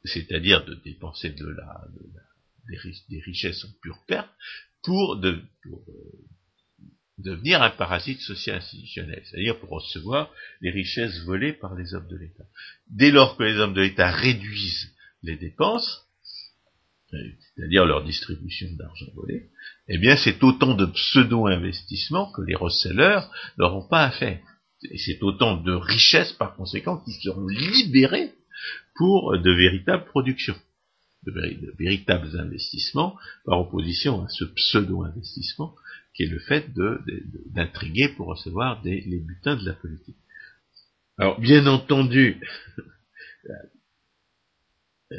c'est-à-dire de dépenser de la, des, richesses en pure perte, pour, de, euh, devenir un parasite social institutionnel, c'est-à-dire pour recevoir les richesses volées par les hommes de l'État. Dès lors que les hommes de l'État réduisent les dépenses, euh, c'est-à-dire leur distribution d'argent volé, eh bien c'est autant de pseudo-investissements que les receleurs n'auront pas à faire. Et c'est autant de richesses, par conséquent, qui seront libérées pour de véritables productions, de, véritables investissements, par opposition à ce pseudo-investissement qui est le fait d'intriguer pour recevoir les butins de la politique. Alors, bien entendu, euh,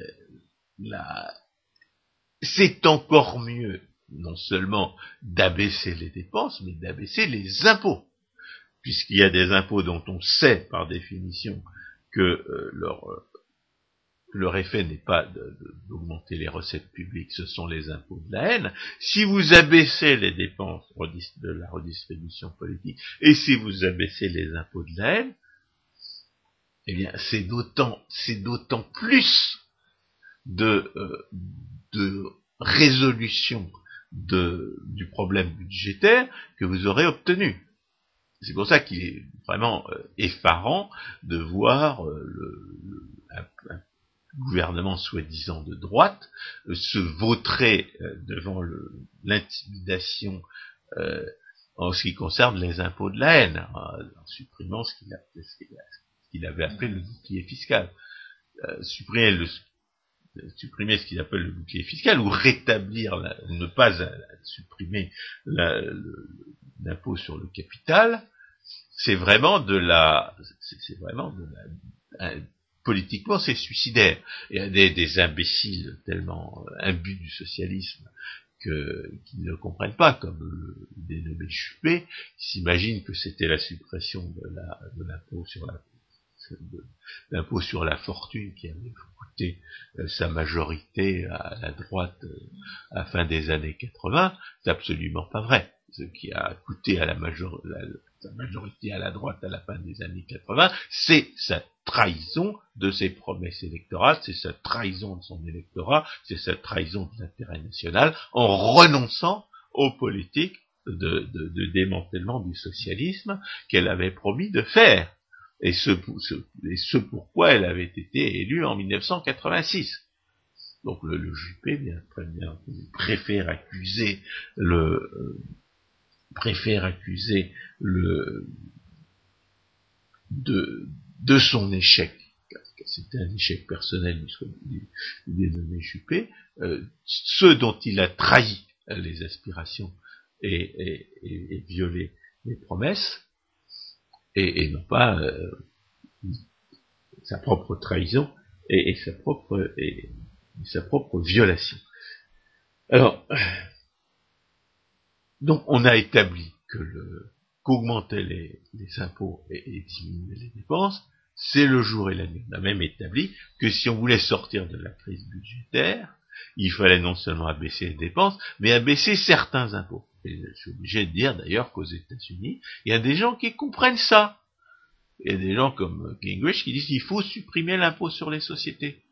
c'est encore mieux, non seulement d'abaisser les dépenses, mais d'abaisser les impôts, puisqu'il y a des impôts dont on sait par définition que euh, leur, euh, leur effet n'est pas d'augmenter les recettes publiques, ce sont les impôts de la haine. Si vous abaissez les dépenses de la redistribution politique et si vous abaissez les impôts de la haine, eh bien, c'est d'autant, plus de, euh, résolution du problème budgétaire que vous aurez obtenu. C'est pour ça qu'il est vraiment euh, effarant de voir euh, le, un, gouvernement soi-disant de droite se vautrer devant l'intimidation en ce qui concerne les impôts de la haine, en, supprimant ce qu'il avait appelé le bouclier fiscal. Euh, supprimer, le, supprimer ce qu'il appelle le bouclier fiscal ou rétablir, ne pas supprimer l'impôt sur le capital, c'est vraiment de la, c'est vraiment de la, politiquement c'est suicidaire. Il y a des, imbéciles tellement imbus du socialisme que, qui ne comprennent pas, comme le dénommé Juppé, qui s'imaginent que c'était la suppression de l'impôt sur la l'impôt sur la fortune qui avait euh, sa majorité à la droite euh, à la fin des années 80, c'est absolument pas vrai. Ce qui a coûté à la, sa majorité à la droite à la fin des années 80, c'est sa trahison de ses promesses électorales, c'est sa trahison de son électorat, c'est sa trahison de l'intérêt national, en renonçant aux politiques de démantèlement du socialisme qu'elle avait promis de faire et ce, et ce pourquoi elle avait été élue en 1986. Donc le, le Juppé, bien, très bien, préfère accuser le euh, préfère accuser le de, de son échec, c'était un échec personnel du, dénommé Juppé, euh, ceux dont il a trahi les aspirations et, et, et violé les promesses, et, non pas euh, sa propre trahison et, sa propre et, violation. Alors, donc on a établi que le qu'augmenter les, les, impôts et, diminuer les dépenses, c'est le jour et la nuit. On a même établi que si on voulait sortir de la crise budgétaire, il fallait non seulement abaisser les dépenses, mais abaisser certains impôts. Je suis obligé de dire d'ailleurs qu'aux États-Unis, il y a des gens qui comprennent ça. Il y a des gens comme Gingrich qui disent qu'il faut supprimer l'impôt sur les sociétés.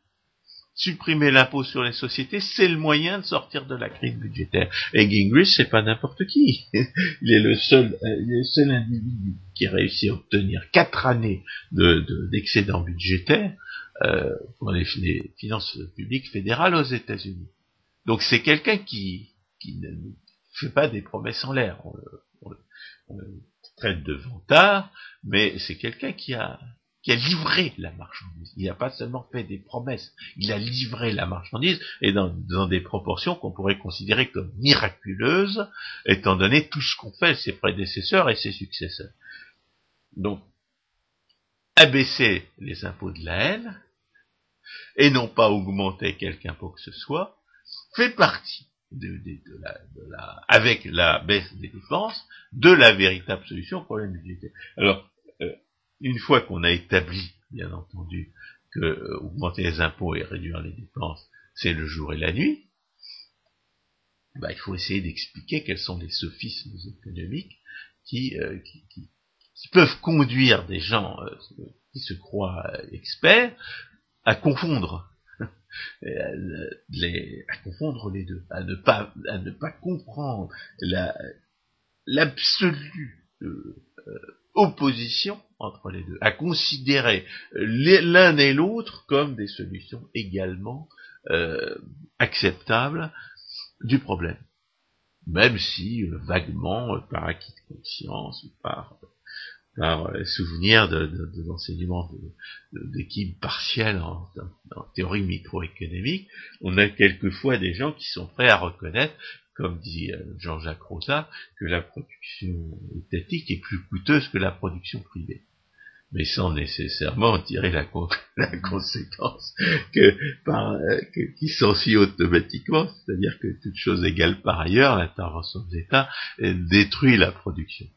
Supprimer l'impôt sur les sociétés, c'est le moyen de sortir de la crise budgétaire. Et Gingrich, c'est pas n'importe qui. Il est le seul, individu qui a réussi à obtenir quatre années d'excédent de, budgétaire euh, pour les, finances publiques fédérales aux États-Unis. Donc c'est quelqu'un qui, qui ne fait pas des promesses en l'air. On, on, traite de vantard, mais c'est quelqu'un qui a, qui a livré la marchandise. Il n'a pas seulement fait des promesses, il a livré la marchandise, et dans, dans des proportions qu'on pourrait considérer comme miraculeuses, étant donné tout ce qu'ont fait ses prédécesseurs et ses successeurs. Donc, abaisser les impôts de la haine, et non pas augmenter quelque impôt que ce soit, fait partie de, la, avec la baisse des dépenses, de la véritable solution au problème budgétaire. Alors, euh, une fois qu'on a établi, bien entendu, que euh, augmenter les impôts et réduire les dépenses, c'est le jour et la nuit, bah, il faut essayer d'expliquer quels sont les sophismes économiques qui, euh, qui, peuvent conduire des gens qui se croient experts à confondre. Les, à confondre les deux, à ne pas, à ne pas comprendre l'absolue euh, euh, opposition entre les deux, à considérer l'un et l'autre comme des solutions également euh, acceptables du problème, même si vaguement par acquis de conscience ou par par souvenir de, de, de l'enseignement d'équipes partielles en, théorie microéconomique, on a quelquefois des gens qui sont prêts à reconnaître, comme dit euh, Jean-Jacques Rosa, que la production étatique est plus coûteuse que la production privée mais sans nécessairement en tirer la, conséquence que, par, euh, qui s'ensuit automatiquement, c'est-à-dire que toute chose égale par ailleurs, l'intervention des États détruit la production.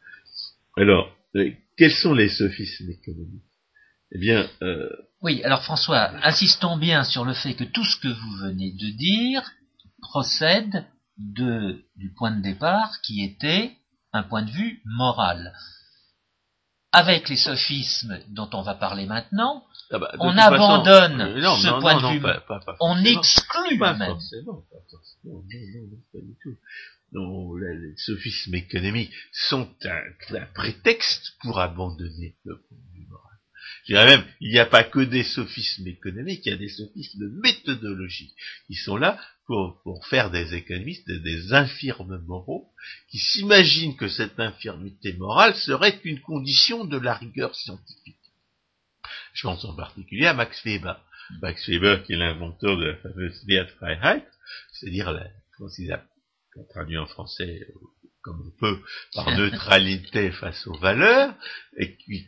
Alors, euh, quels sont les sophismes économiques? Eh bien, euh, oui. Alors François, insistons bien sur le fait que tout ce que vous venez de dire procède de, du point de départ qui était un point de vue moral avec les sophismes dont on va parler maintenant, ah bah, on abandonne ce point de vue, on exclut pas même. Forcément, pas forcément, non, non, non, pas du tout. Non, les sophismes économiques sont un, prétexte pour abandonner le point de vue moral. Je dirais même, il n'y a pas que des sophismes économiques, il y a des sophismes méthodologiques qui sont là pour, faire des économistes des infirmes moraux qui s'imaginent que cette infirmité morale serait une condition de la rigueur scientifique. Je pense en particulier à Max Weber. Max Weber qui est l'inventeur de la fameuse Wertfreiheit, c'est-à-dire la, traduit en français comme on peut, par neutralité face aux valeurs, et qui,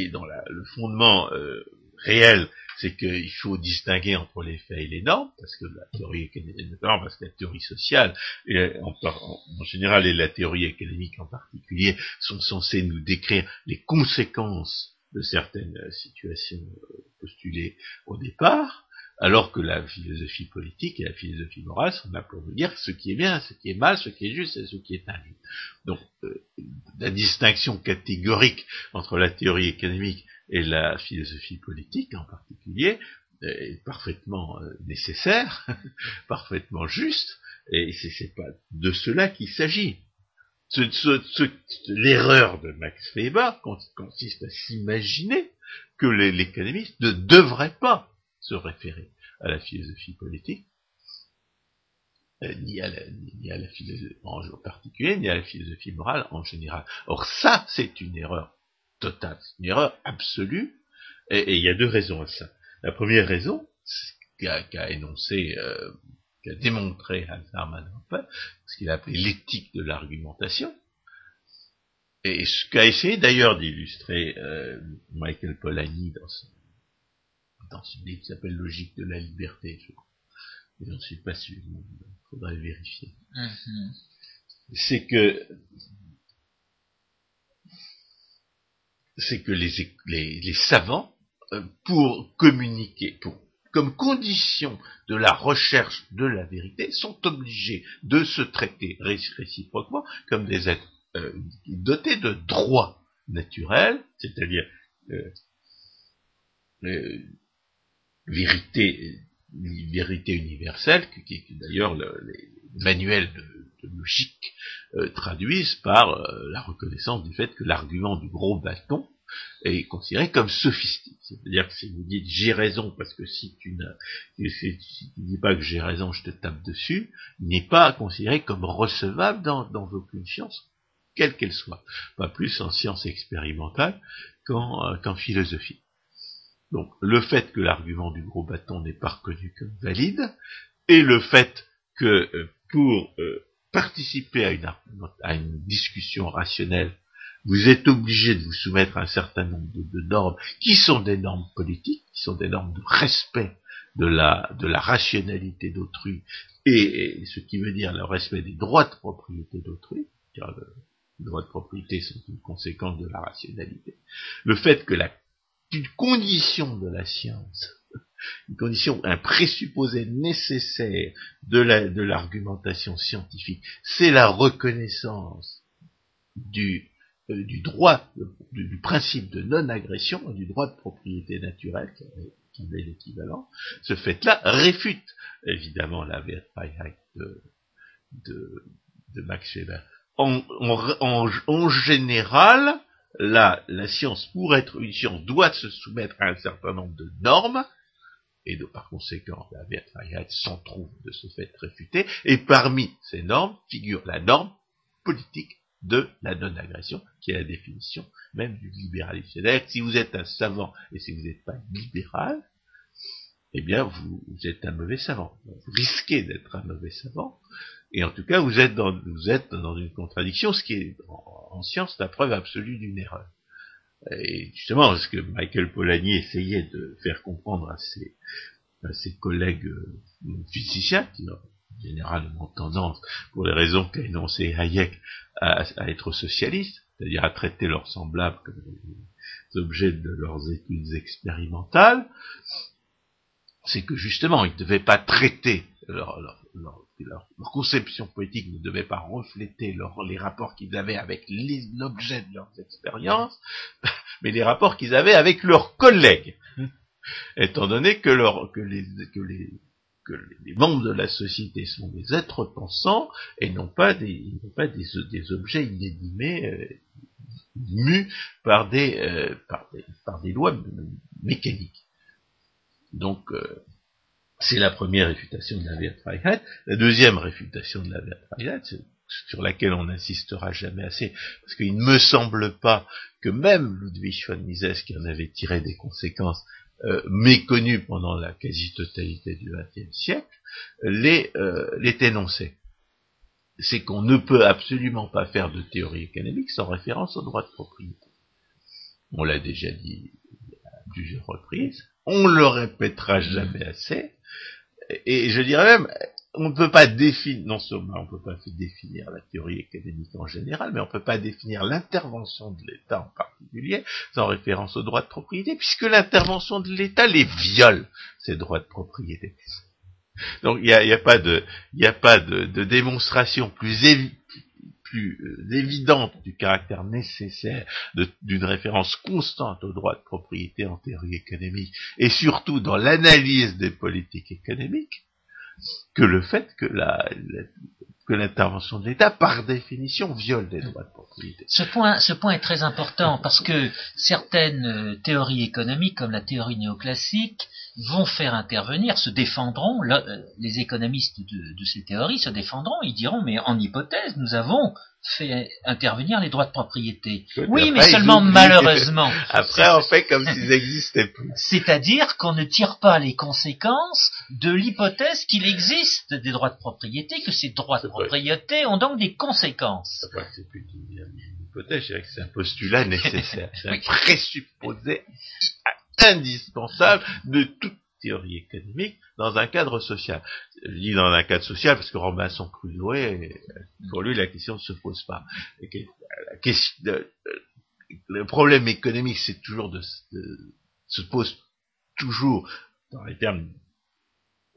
est dans le fondement euh, réel, c'est qu'il faut distinguer entre les faits et les normes, parce que la théorie parce que la théorie sociale, en, général, et la théorie économique en particulier, sont censées nous décrire les conséquences de certaines situations euh, postulées au départ, alors que la philosophie politique et la philosophie morale sont là pour vous dire ce qui est bien, ce qui est mal, ce qui est juste et ce qui est injuste. Donc, euh, la distinction catégorique entre la théorie économique et la philosophie politique en particulier est parfaitement euh, nécessaire, parfaitement juste, et c'est pas de cela qu'il s'agit. L'erreur de Max Weber consiste à s'imaginer que l'économiste ne devrait pas se référer à la philosophie politique, euh, ni, à la, ni, à la, philosophie en particulier, ni à la philosophie morale en général. Or ça, c'est une erreur totale, une erreur absolue, et, il y a deux raisons à ça. La première raison, qu'a énoncé, euh, qu'a démontré Manhopper, ce qu'il a appelé l'éthique de l'argumentation, et ce qu'a essayé d'ailleurs d'illustrer euh, Michael Polanyi dans son dans ce livre qui s'appelle Logique de la liberté, je crois. Mais j'en suis pas sûr, il faudrait vérifier. Mm-hmm. C'est que c'est que les, les, les savants, euh, pour communiquer, pour, comme condition de la recherche de la vérité, sont obligés de se traiter réciproquement comme des êtres euh, dotés de droits naturels, c'est-à-dire euh, euh vérité, vérité universelle, qui est d'ailleurs les manuels de, logique euh, traduisent par euh, la reconnaissance du fait que l'argument du gros bâton est considéré comme sophistique. C'est-à-dire que si vous dites j'ai raison parce que si tu ne si tu dis pas que j'ai raison, je te tape dessus, n'est pas considéré comme recevable dans, dans aucune science, quelle qu'elle soit. Pas plus en science expérimentale qu'en euh, philosophie. Donc le fait que l'argument du gros bâton n'est pas reconnu comme valide, et le fait que euh, pour euh, participer à une, à une, discussion rationnelle, vous êtes obligé de vous soumettre à un certain nombre de, normes qui sont des normes politiques, qui sont des normes de respect de la, de la rationalité d'autrui, et, ce qui veut dire le respect des droits de propriété d'autrui, car les droits de propriété sont une conséquence de la rationalité. Le fait que la une condition de la science, une condition, un présupposé nécessaire de l'argumentation scientifique, c'est la reconnaissance du, euh, du droit, du, principe de non-agression, du droit de propriété naturelle, qui est l'équivalent, ce fait-là réfute évidemment la Wertfreiheit de, de, de Max Weber. En, en, en général, la, la science, pour être une science, doit se soumettre à un certain nombre de normes, et par conséquent, la Wertfreiheit s'en trouve de ce fait réfutée, et parmi ces normes figure la norme politique de la non-agression, qui est la définition même du libéralisme. C'est-à-dire que si vous êtes un savant et si vous n'êtes pas libéral, eh bien, vous, êtes un mauvais savant. Vous risquez d'être un mauvais savant, et en tout cas, vous êtes dans, vous êtes dans une contradiction, ce qui est en, science la preuve absolue d'une erreur. Et justement, ce que Michael Polanyi essayait de faire comprendre à ses, à ses collègues euh, physiciens, qui ont généralement tendance, pour les raisons qu'a énoncé Hayek, à, être socialistes, c'est-à-dire à traiter leurs semblables comme des objets de leurs études expérimentales, c'est que justement, ils ne devaient pas traiter leur, conception poétique ne devait pas refléter les rapports qu'ils avaient avec l'objet de leurs expériences, mais les rapports qu'ils avaient avec leurs collègues. Étant donné que, les, membres de la société sont des êtres pensants et non pas des, pas des, objets inédimés, euh, mus par des, euh, par des lois mécaniques. Donc, euh, c'est la première réfutation de la Wertfreiheit. La deuxième réfutation de la Wertfreiheit, sur laquelle on n'insistera jamais assez, parce qu'il ne me semble pas que même Ludwig von Mises, qui en avait tiré des conséquences euh, méconnues pendant la quasi-totalité du XXe siècle, les, euh. C'est qu'on ne peut absolument pas faire de théorie économique sans référence au droit de propriété. On l'a déjà dit à plusieurs reprises on le répétera jamais assez, et je dirais même, on ne peut pas définir, non seulement on ne peut pas définir la théorie économique en général, mais on ne peut pas définir l'intervention de l'État en particulier sans référence aux droits de propriété, puisque l'intervention de l'État les viole, ces droits de propriété. Donc il n'y a, pas de, y a pas de, démonstration plus, plus euh, évidente du caractère nécessaire d'une référence constante au droit de propriété en théorie économique, et surtout dans l'analyse des politiques économiques, que le fait que la, que l'intervention de l'État, par définition, viole les droits de propriété. Ce point, ce point est très important parce que certaines euh, théories économiques, comme la théorie néoclassique, vont faire intervenir, se défendront, euh, les économistes de, ces théories se défendront, ils diront, mais en hypothèse, nous avons fait intervenir les droits de propriété. Oui, mais seulement malheureusement. Après, on fait comme s'ils n'existaient plus. C'est-à-dire qu'on ne tire pas les conséquences de l'hypothèse qu'il existe des droits de propriété, que ces droits de propriété ont donc des conséquences. C'est plus une hypothèse, c'est un postulat nécessaire, c'est un présupposé indispensable de toute théorie économique dans un cadre social. Je dis dans un cadre social parce que Robinson Crusoe, pour lui, la question ne se pose pas. le problème économique, c'est toujours de, se pose toujours dans les termes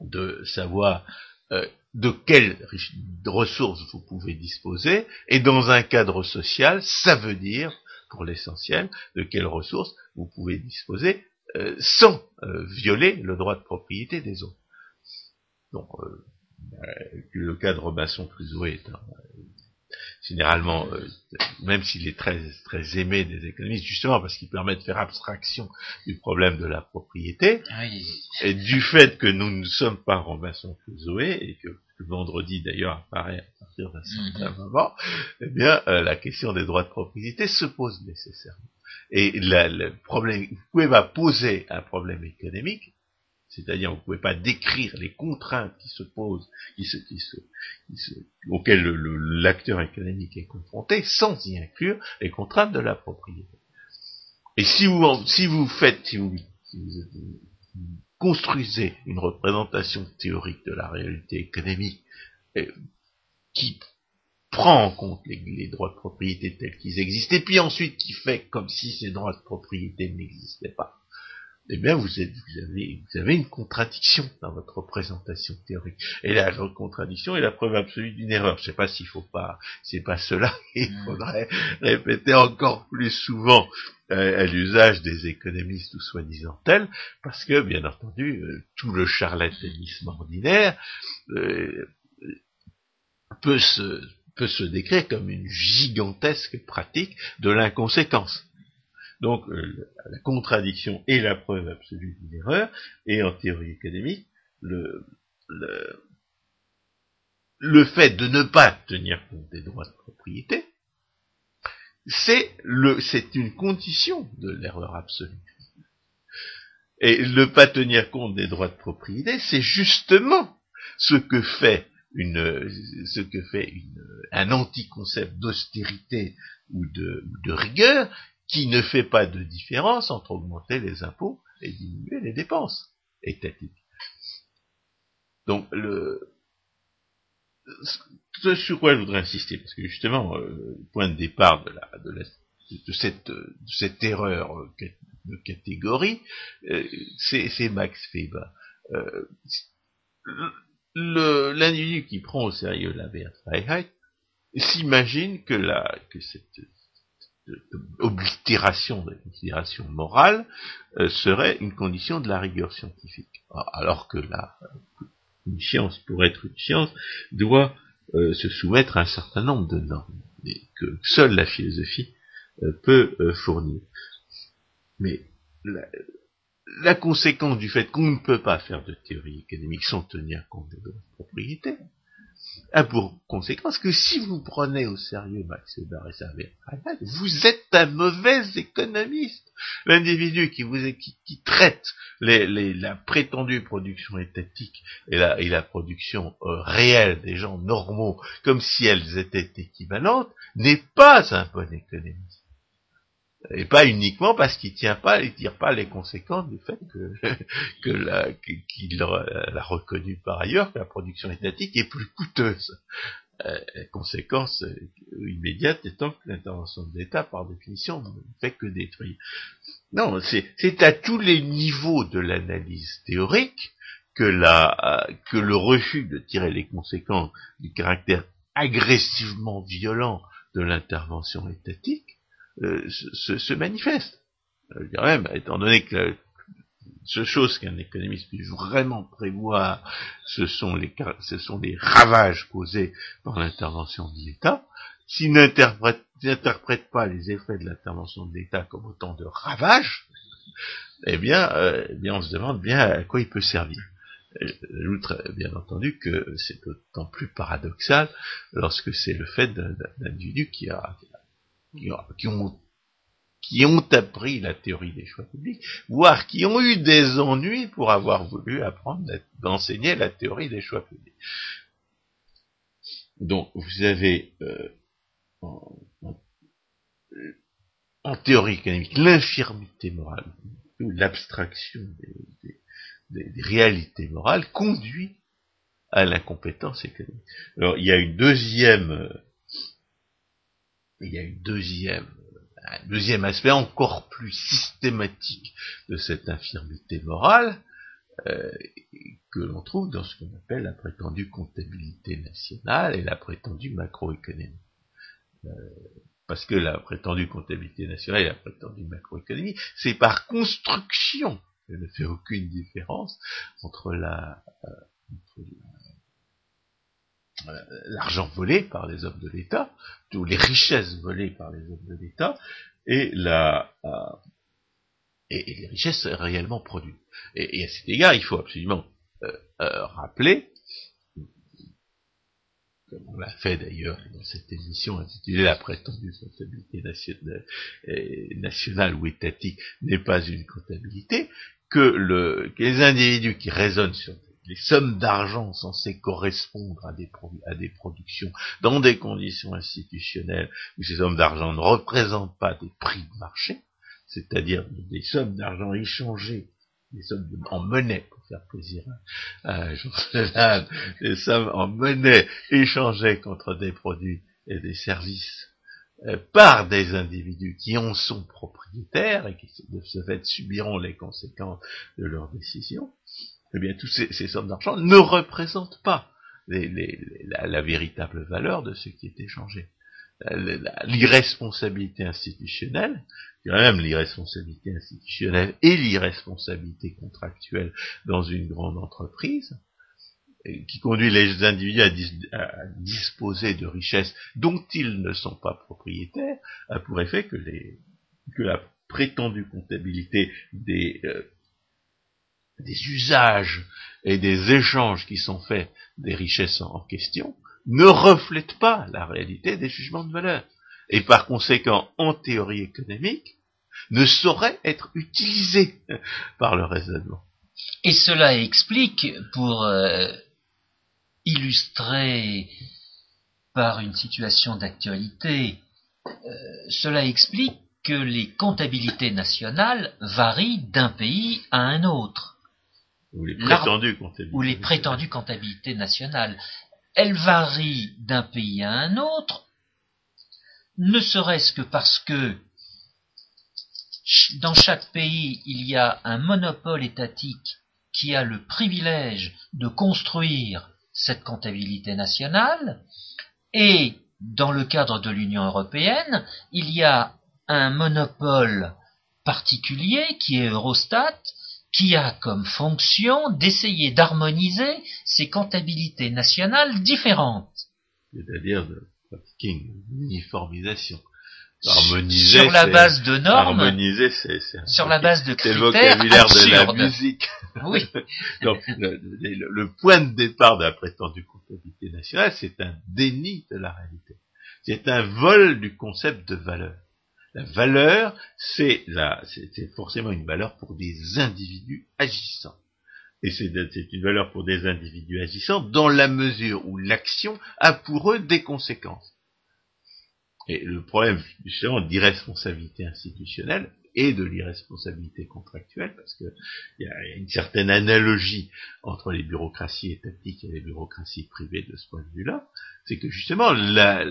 de savoir euh, de quelles ressources vous pouvez disposer, et dans un cadre social, ça veut dire, pour l'essentiel, de quelles ressources vous pouvez disposer euh, sans euh, violer le droit de propriété des autres. Donc, euh, le cas de Robinson Crusoe généralement, même s'il est très très aimé des économistes, justement parce qu'il permet de faire abstraction du problème de la propriété, et du fait que nous ne sommes pas Robinson Crusoe, et que le vendredi d'ailleurs apparaît à partir d'un certain mhm. moment, eh bien la question des droits de propriété se pose nécessairement. Et le problème, vous pouvez pas poser un problème économique, c'est-à-dire vous ne pouvez pas décrire les contraintes qui se posent, qui se, qui se, auxquelles l'acteur économique est confronté, sans y inclure les contraintes de la propriété. Et si vous, si vous faites, si vous, si vous construisez une représentation théorique de la réalité économique euh, qui prend en compte les, droits de propriété tels qu'ils existent, et puis ensuite qui fait comme si ces droits de propriété n'existaient pas, eh bien vous, êtes, vous, avez, vous avez une contradiction dans votre représentation théorique. Et la contradiction est la preuve absolue d'une erreur. Je ne sais pas s'il faut pas, c'est pas cela qu'il mm. faudrait répéter encore plus souvent euh, à l'usage des économistes ou soi-disant tels, parce que, bien entendu, euh, tout le charlatanisme ordinaire euh, peut se peut se décrire comme une gigantesque pratique de l'inconséquence. Donc euh, la contradiction est la preuve absolue d'une erreur, et en théorie économique, le, le, fait de ne pas tenir compte des droits de propriété, c'est le, c'est une condition de l'erreur absolue. Et ne pas tenir compte des droits de propriété, c'est justement ce que fait une, ce que fait une, un anti-concept d'austérité ou de, de rigueur qui ne fait pas de différence entre augmenter les impôts et diminuer les dépenses étatiques. Donc, le, ce sur quoi je voudrais insister, parce que justement, euh, le point de départ de, la, de, la, de, cette, de cette, erreur de catégorie, euh, c'est Max Weber. Euh, L'individu qui prend au sérieux la Wertfreiheit s'imagine que, la, que cette, oblitération de la considération morale euh, serait une condition de la rigueur scientifique. Alors que la, une science, pour être une science, doit euh, se soumettre à un certain nombre de normes, et que seule la philosophie euh, peut fournir. Mais la, conséquence du fait qu'on ne peut pas faire de théorie économique sans tenir compte des droits propriété, a pour conséquence que si vous prenez au sérieux Max Weber et sa vous êtes un mauvais économiste. L'individu qui vous qui, traite la prétendue production étatique et la, production euh, réelle des gens normaux comme si elles étaient équivalentes n'est pas un bon économiste et pas uniquement parce qu'il tient pas, il tire pas les conséquences du fait que, la, qu'il a reconnu par ailleurs que la production étatique est plus coûteuse. Euh, conséquence euh, immédiate étant que l'intervention de l'État, par définition, ne fait que détruire. Non, c'est à tous les niveaux de l'analyse théorique que, la, que le refus de tirer les conséquences du caractère agressivement violent de l'intervention étatique euh, se, manifeste. Dirais même, étant donné que seule chose qu'un économiste puisse vraiment prévoir, ce sont les, ce ravages causés par l'intervention de l'État. S'il n'interprète pas les effets de l'intervention de l'État comme autant de ravages, eh bien, euh, eh bien, on se demande bien à quoi il peut servir. J'ajoute bien entendu que c'est d'autant plus paradoxal lorsque c'est le fait d'un individu qui a, qui ont, qui ont appris la théorie des choix publics, voire qui ont eu des ennuis pour avoir voulu apprendre d'enseigner la théorie des choix publics. Donc, vous avez euh, en, théorie économique l'infirmité morale, ou l'abstraction des, des, réalités morales, conduit à l'incompétence économique. Alors, il y a une deuxième il y a une deuxième, un deuxième aspect encore plus systématique de cette infirmité morale, euh, que l'on trouve dans ce qu'on appelle la prétendue comptabilité nationale et la prétendue macroéconomie. Euh, parce que la prétendue comptabilité nationale et la prétendue macroéconomie, c'est par construction qu'elle ne fait aucune différence entre la, entre la euh, l'argent volé par les hommes de l'État, toutes les richesses volées par les hommes de l'État, et, euh, les richesses réellement produites. Et, à cet égard, il faut absolument euh, rappeler, comme on l'a fait d'ailleurs dans cette émission intitulée La prétendue comptabilité nationale, nationale ou étatique n'est pas une comptabilité, que, que les individus qui raisonnent sur les sommes d'argent censées correspondre à des, à des productions dans des conditions institutionnelles où ces sommes d'argent ne représentent pas des prix de marché, c'est-à-dire des sommes d'argent échangées, des sommes en monnaie, pour faire plaisir à Jean des sommes en monnaie échangées contre des produits et des services euh, par des individus qui en sont propriétaires et qui de ce fait subiront les conséquences de leurs décisions, eh bien, toutes ces, sommes d'argent ne représentent pas la, véritable valeur de ce qui est échangé. L'irresponsabilité institutionnelle, même l'irresponsabilité institutionnelle et l'irresponsabilité contractuelle dans une grande entreprise, qui conduit les individus à, disposer de richesses dont ils ne sont pas propriétaires, a pour effet que, les, que la prétendue comptabilité des euh, des usages et des échanges qui sont faits des richesses en question ne reflètent pas la réalité des jugements de valeur. et par conséquent en théorie économique, ne saurait être utilisé par le raisonnement. Et cela explique, pour euh, illustrer par une situation d'actualité, euh, cela explique que les comptabilités nationales varient d'un pays à un autre. Ou les prétendues comptabilités. Ou les prétendues comptabilités nationales. Elles varient d'un pays à un autre, ne serait-ce que parce que dans chaque pays, il y a un monopole étatique qui a le privilège de construire cette comptabilité nationale, et dans le cadre de l'Union européenne, il y a un monopole particulier qui est Eurostat, qui a comme fonction d'essayer d'harmoniser ces comptabilités nationales différentes. C'est-à-dire de pratiquer une uniformisation. Harmoniser, sur la base de normes, harmoniser, c'est, sur la base de critères le vocabulaire de la musique. Oui. Donc, le, le, le, point de départ de la prétendue comptabilité nationale, c'est un déni de la réalité. C'est un vol du concept de valeur. La valeur, c'est forcément une valeur pour des individus agissants. Et c'est une valeur pour des individus agissants dans la mesure où l'action a pour eux des conséquences. Et le problème, justement, d'irresponsabilité institutionnelle et de l'irresponsabilité contractuelle, parce qu'il y a une certaine analogie entre les bureaucraties étatiques et les bureaucraties privées de ce point de vue-là, c'est que justement, la,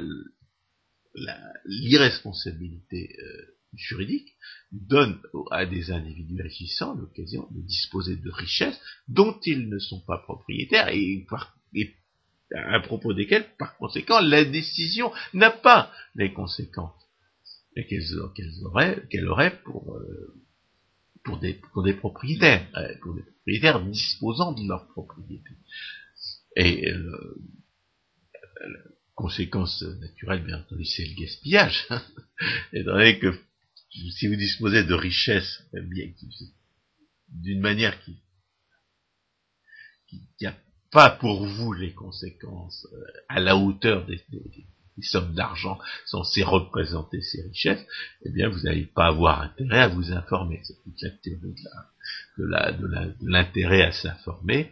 l'irresponsabilité euh, juridique donne à des individus agissants l'occasion de disposer de richesses dont ils ne sont pas propriétaires et, à propos desquelles, par conséquent, la décision n'a pas les conséquences qu'elle aurait, qu'elle aurait pour, euh, pour, des, pour des propriétaires, euh, pour des propriétaires disposant de leur propriété. Et conséquence naturelle, bien entendu, c'est le gaspillage. Étant donné que si vous disposez de richesses d'une manière qui qui n'a pas pour vous les conséquences euh, à la hauteur des, sommes d'argent censées représenter ces richesses, eh bien vous n'allez pas avoir intérêt à vous informer. C'est toute la théorie de l'intérêt à s'informer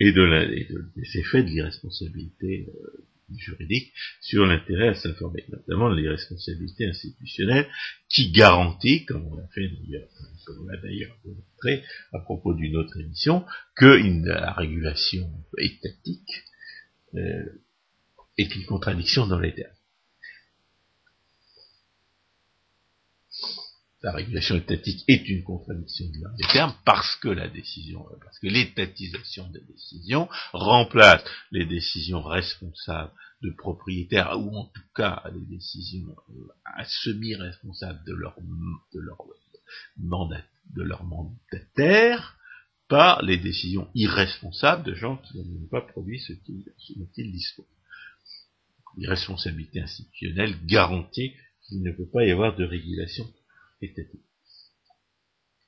et de, des effets de l'irresponsabilité euh, juridique sur l'intérêt à s'informer, notamment les responsabilités institutionnelles qui garantit, comme on l'a fait d'ailleurs, comme on l'a d'ailleurs montré à propos d'une autre émission, que la régulation étatique euh, est une contradiction dans les termes. La régulation étatique est une contradiction de des termes parce que la décision, parce que l'étatisation des décisions remplace les décisions responsables de propriétaires ou en tout cas les décisions à semi-responsables de leur de par les décisions irresponsables de gens qui n'ont pas produit ce dont ils disposent. L'irresponsabilité institutionnelle garantit qu'il ne peut pas y avoir de régulation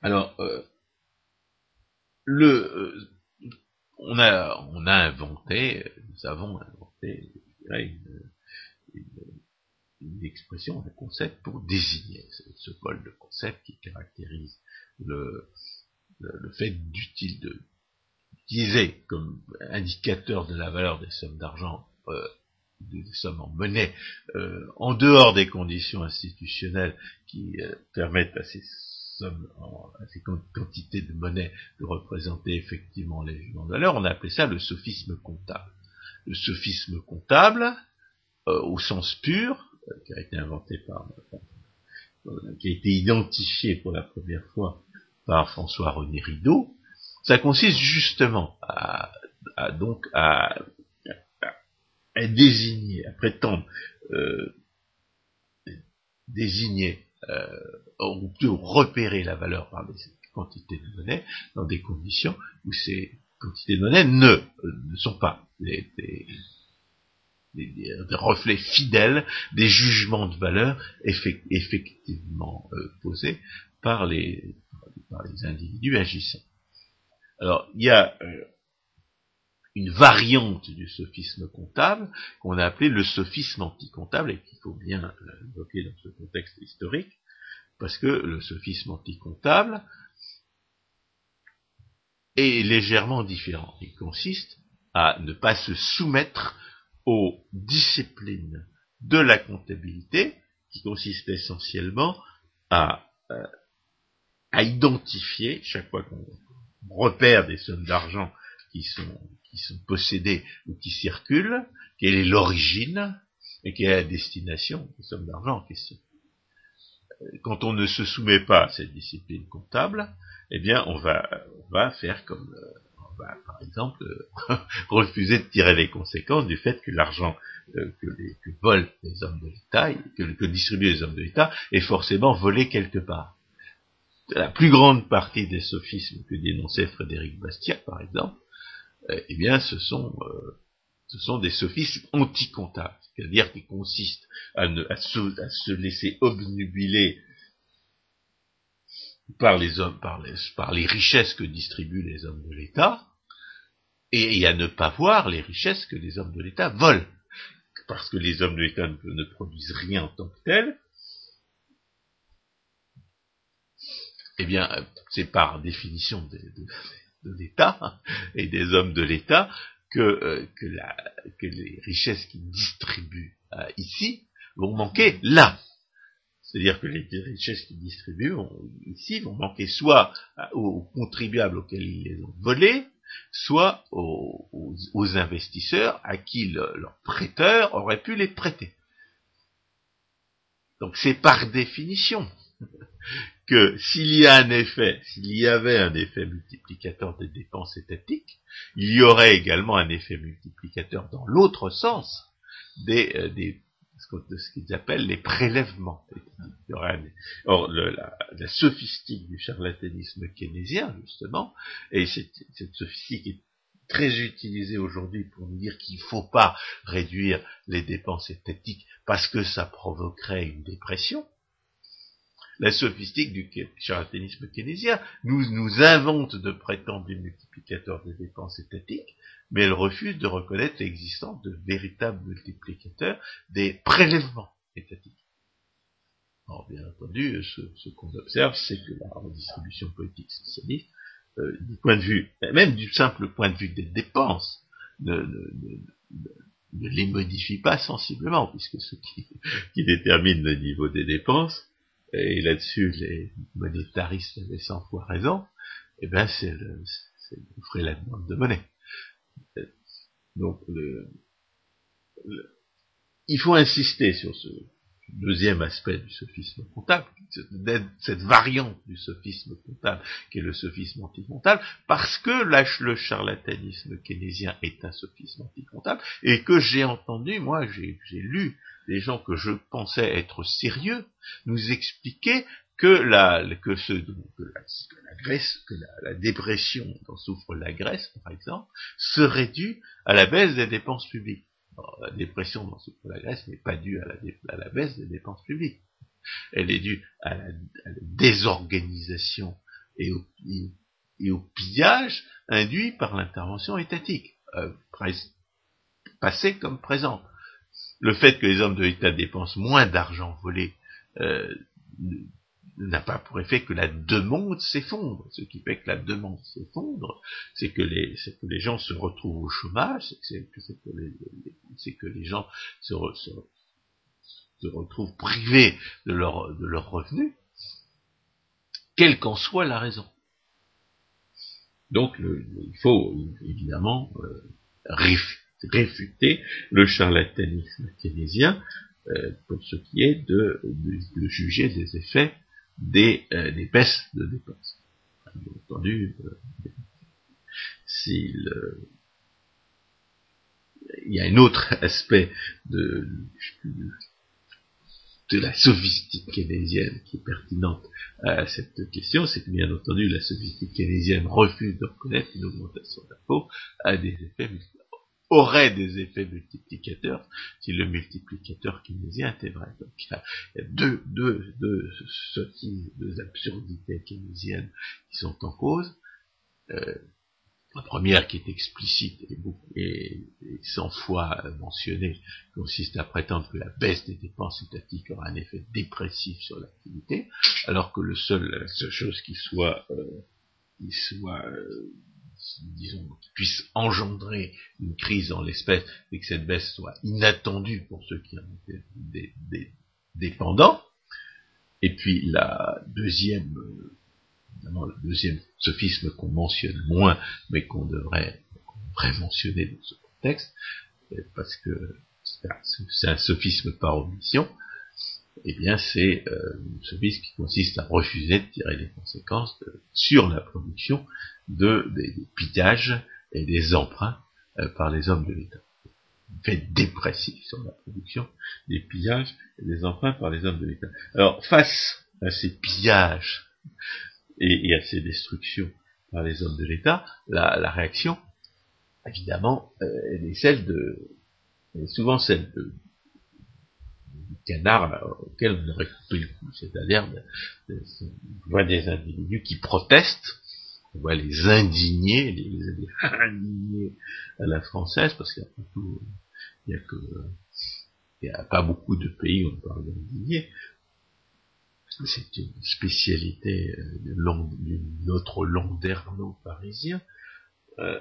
alors, euh, le, euh, on a, on a inventé, nous avons inventé, une, une, expression, un concept pour désigner ce, pôle de concept qui caractérise le, le, fait d'utiliser comme indicateur de la valeur des sommes d'argent euh, des sommes en monnaie, euh, en dehors des conditions institutionnelles qui euh, permettent à ces sommes, à ces quantités de monnaie de représenter effectivement les jugements de valeur, on a appelé ça le sophisme comptable. Le sophisme comptable, euh, au sens pur, qui a été inventé par, qui a été identifié pour la première fois par François-René Rideau, ça consiste justement à, à donc à désigner, prétendre euh, désigner euh, ou plutôt repérer la valeur par des quantités de monnaie dans des conditions où ces quantités de monnaie ne, sont pas des, reflets fidèles des jugements de valeur effectivement euh, posés par les, par les individus agissants. Alors, il y a une variante du sophisme comptable qu'on a appelé le sophisme anticomptable et qu'il faut bien évoquer dans ce contexte historique, parce que le sophisme anticomptable est légèrement différent. Il consiste à ne pas se soumettre aux disciplines de la comptabilité, qui consiste essentiellement à, euh, à identifier, chaque fois qu'on repère des sommes d'argent qui sont, qui sont possédées ou qui circulent, quelle est l'origine et quelle est la destination des sommes d'argent en question. Quand on ne se soumet pas à cette discipline comptable, eh bien, on va, on va faire comme, euh, on va, par exemple, euh, refuser de tirer les conséquences du fait que l'argent euh, que, volent les hommes de l'État, que, que distribuent les hommes de l'État, est forcément volé quelque part. La plus grande partie des sophismes que dénonçait Frédéric Bastiat, par exemple, eh bien, ce sont, ce sont des sophismes anticomptables, c'est-à-dire qui consistent à, se, laisser obnubiler par les hommes, par les, par les richesses que distribuent les hommes de l'État, et, à ne pas voir les richesses que les hommes de l'État volent. Parce que les hommes de l'État ne, produisent rien en tant que tels, eh bien, c'est par définition de, l'État et des hommes de l'État que, euh, les richesses qu'ils distribuent euh, ici vont manquer là. C'est-à-dire que les richesses qu'ils distribuent ici vont manquer soit aux contribuables auxquels ils les ont volées, soit aux, investisseurs à qui leur prêteur aurait pu les prêter. Donc c'est par définition que s'il y a un effet, s'il y avait un effet multiplicateur des dépenses étatiques, il y aurait également un effet multiplicateur dans l'autre sens des, euh, de ce qu'ils appellent les prélèvements. Or, la, sophistique du charlatanisme keynésien, justement, et cette, cette sophistique est très utilisée aujourd'hui pour nous dire qu'il ne faut pas réduire les dépenses étatiques parce que ça provoquerait une dépression. La sophistique du charlatanisme keynésien nous, invente de prétendus multiplicateurs des dépenses étatiques mais elle refuse de reconnaître l'existence de véritables multiplicateurs des prélèvements étatiques. Alors, bien entendu, ce, qu'on observe, c'est que la redistribution politique socialiste, euh, du point de vue, même du simple point de vue des dépenses, ne, les modifie pas sensiblement, puisque ce qui, détermine le niveau des dépenses, et là-dessus les monétaristes avaient 100 fois raison, eh ben c'est le, le la demande de monnaie. Donc, il faut insister sur ce deuxième aspect du sophisme comptable, cette variante du sophisme comptable qui est le sophisme anticomptable, parce que le charlatanisme keynésien est un sophisme anticomptable, et que j'ai entendu, moi j'ai lu des gens que je pensais être sérieux, nous expliquer que la, que ce, la, Grèce, que la, dépression dont souffre la Grèce, par exemple, serait due à la baisse des dépenses publiques. la dépression dont souffre la Grèce n'est pas due à la, baisse des dépenses publiques. Elle est due à la, désorganisation et au, et au, pillage induit par l'intervention étatique, euh, passée comme présente. Le fait que les hommes de l'État dépensent moins d'argent volé euh, n'a pas pour effet que la demande s'effondre. Ce qui fait que la demande s'effondre, c'est que les, gens se retrouvent au chômage, c'est que, les, gens se, retrouvent privés de leur, de leur revenu, quelle qu'en soit la raison. Donc il faut évidemment euh, réfuter le charlatanisme keynésien euh, pour ce qui est de, de juger des effets des, euh, des baisses de dépenses. Bien entendu, euh, s'il euh, il y a un autre aspect de, de la sophistique keynésienne qui est pertinente à cette question, c'est que bien entendu la sophistique keynésienne refuse de reconnaître une augmentation d'impôts à des effets aurait des effets multiplicateurs si le multiplicateur keynésien était vrai. Donc il y a, deux, deux, deux sottises, deux absurdités keynésiennes qui sont en cause. Euh, La première qui est explicite et, cent fois mentionnée consiste à prétendre que la baisse des dépenses étatiques aura un effet dépressif sur l'activité, alors que le seul, la seule chose qui soit, euh, qui soit euh, disons, qui puisse engendrer une crise en l'espèce et que cette baisse soit inattendue pour ceux qui en étaient dépendants. Et puis la deuxième, le deuxième sophisme qu'on mentionne moins, mais qu'on devrait, mentionner dans ce contexte, parce que c'est un sophisme par omission, eh bien c'est euh, un sophisme qui consiste à refuser de tirer les conséquences sur la production de, des, pillages et des emprunts euh, par les hommes de l'État. Fait dépressif sur la production des pillages et des emprunts par les hommes de l'État. Alors, face à ces pillages et, à ces destructions par les hommes de l'État, la, réaction, évidemment, euh, elle est celle de, elle est souvent celle de, canard auquel on aurait coupé le cou, c'est-à-dire on voit des individus qui protestent on voit les indignés, les, indignés à la française, parce qu'après tout, il n'y a pas beaucoup de pays où on parle d'indignés. C'est une spécialité euh, d'une autre landerneau parisien. Euh,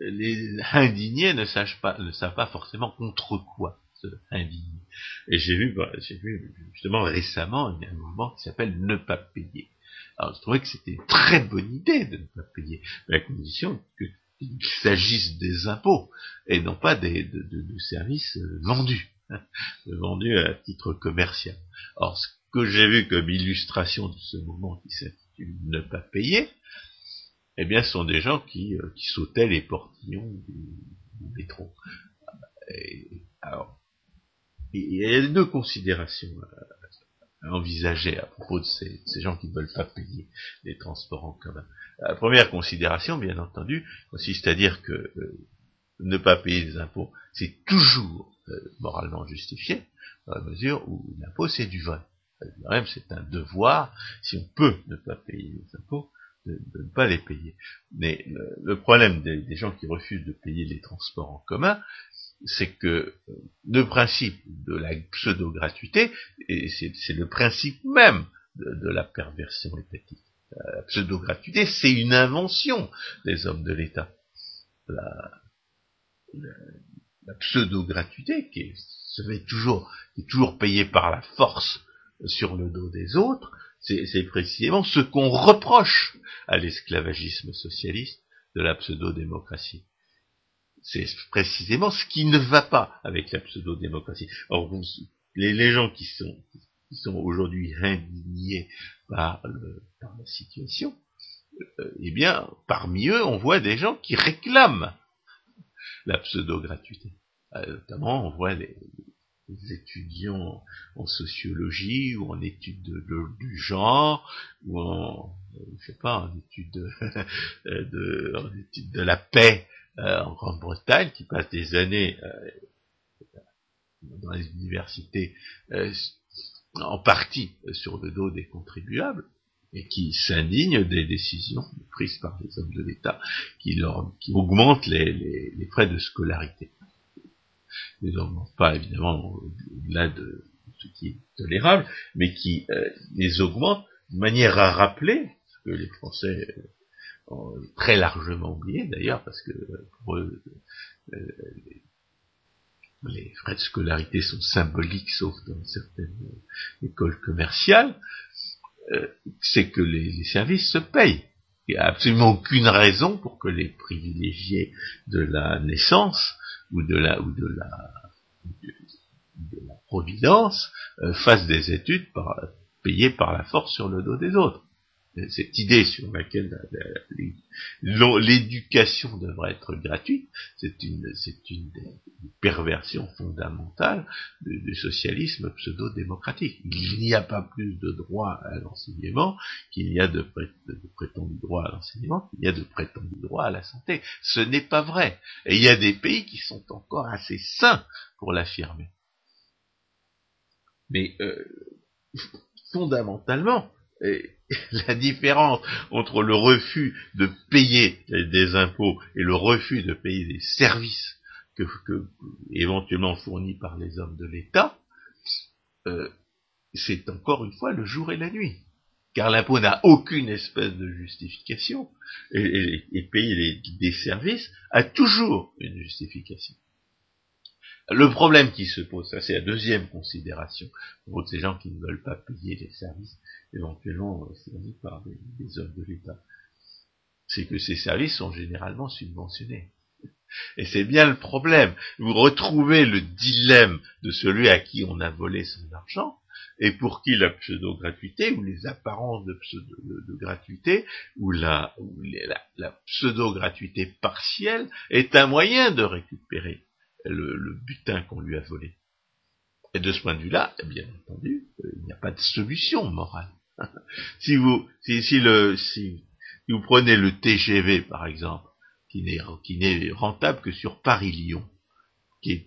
les indignés ne savent pas, ne savent pas forcément contre quoi se indigner. Et j'ai vu, bah, j'ai vu justement récemment il y a un mouvement qui s'appelle ne pas payer. Alors, je trouvais que c'était une très bonne idée de ne pas payer, mais à condition qu'il s'agisse des impôts et non pas des, de, services euh, vendus, hein, vendus à titre commercial. Or, ce que j'ai vu comme illustration de ce mouvement qui s'intitule Ne pas payer, eh bien, ce sont des gens qui, euh, qui sautaient les portillons du, métro. Et, alors, il y a deux considérations euh, envisager à propos de ces, gens qui ne veulent pas payer les transports en commun. La première considération, bien entendu, consiste à dire que euh, ne pas payer des impôts, c'est toujours euh, moralement justifié, dans la mesure où l'impôt, c'est du vol. Même c'est un devoir, si on peut ne pas payer les impôts, de, ne pas les payer. Mais le, problème des, gens qui refusent de payer les transports en commun, c'est que le principe de la pseudo-gratuité, et c'est le principe même de, la perversion étatique. La pseudo-gratuité, c'est une invention des hommes de l'État. La, pseudo-gratuité, qui se fait toujours, qui est toujours payée par la force sur le dos des autres, c'est précisément ce qu'on reproche à l'esclavagisme socialiste de la pseudo-démocratie c'est précisément ce qui ne va pas avec la pseudo-démocratie. Les, gens qui sont, qui sont aujourd'hui indignés par, la situation, euh, eh bien, parmi eux, on voit des gens qui réclament la pseudo-gratuité. Euh, notamment, on voit les, étudiants en sociologie ou en études du genre ou en, je sais pas, en études de, en études de la paix en Grande-Bretagne, qui passent des années euh, dans les universités, euh, en partie sur le dos des contribuables, et qui s'indignent des décisions prises par les hommes de l'État, qui, qui augmentent les, les, frais de scolarité. Ils n'augmentent pas évidemment au-delà de ce qui est tolérable, mais qui les augmentent de manière à rappeler, que les Français très largement oublié d'ailleurs, parce que pour eux, euh, les frais de scolarité sont symboliques, sauf dans certaines écoles commerciales, euh, c'est que les, services se payent. Il n'y a absolument aucune raison pour que les privilégiés de la naissance ou de la ou de la de, la providence euh, fassent des études par, payées par la force sur le dos des autres cette idée sur laquelle l'éducation devrait être gratuite, c'est une, c'est une, perversion fondamentale du, socialisme pseudo-démocratique. Il n'y a pas plus de droit à l'enseignement qu'il y a de, prétendus droits à l'enseignement, qu'il y a de prétendus droits à la santé. Ce n'est pas vrai. Et il y a des pays qui sont encore assez sains pour l'affirmer. Mais euh, fondamentalement, la différence entre le refus de payer des impôts et le refus de payer des services que, éventuellement fournis par les hommes de l'État, euh, c'est encore une fois le jour et la nuit. Car l'impôt n'a aucune espèce de justification, et, payer des services a toujours une justification. Le problème qui se pose, ça c'est la deuxième considération pour ces gens qui ne veulent pas payer les services éventuellement fournis par des, hommes de l'État, c'est que ces services sont généralement subventionnés. Et c'est bien le problème. Vous retrouvez le dilemme de celui à qui on a volé son argent, et pour qui la pseudo-gratuité, ou les apparences de, gratuité, ou la pseudo-gratuité partielle, est un moyen de récupérer le, butin qu'on lui a volé. Et de ce point de vue-là, bien entendu, euh, il n'y a pas de solution morale. si vous, si, le, si, vous prenez le TGV, par exemple, qui n'est, qui n'est rentable que sur Paris-Lyon, qui est,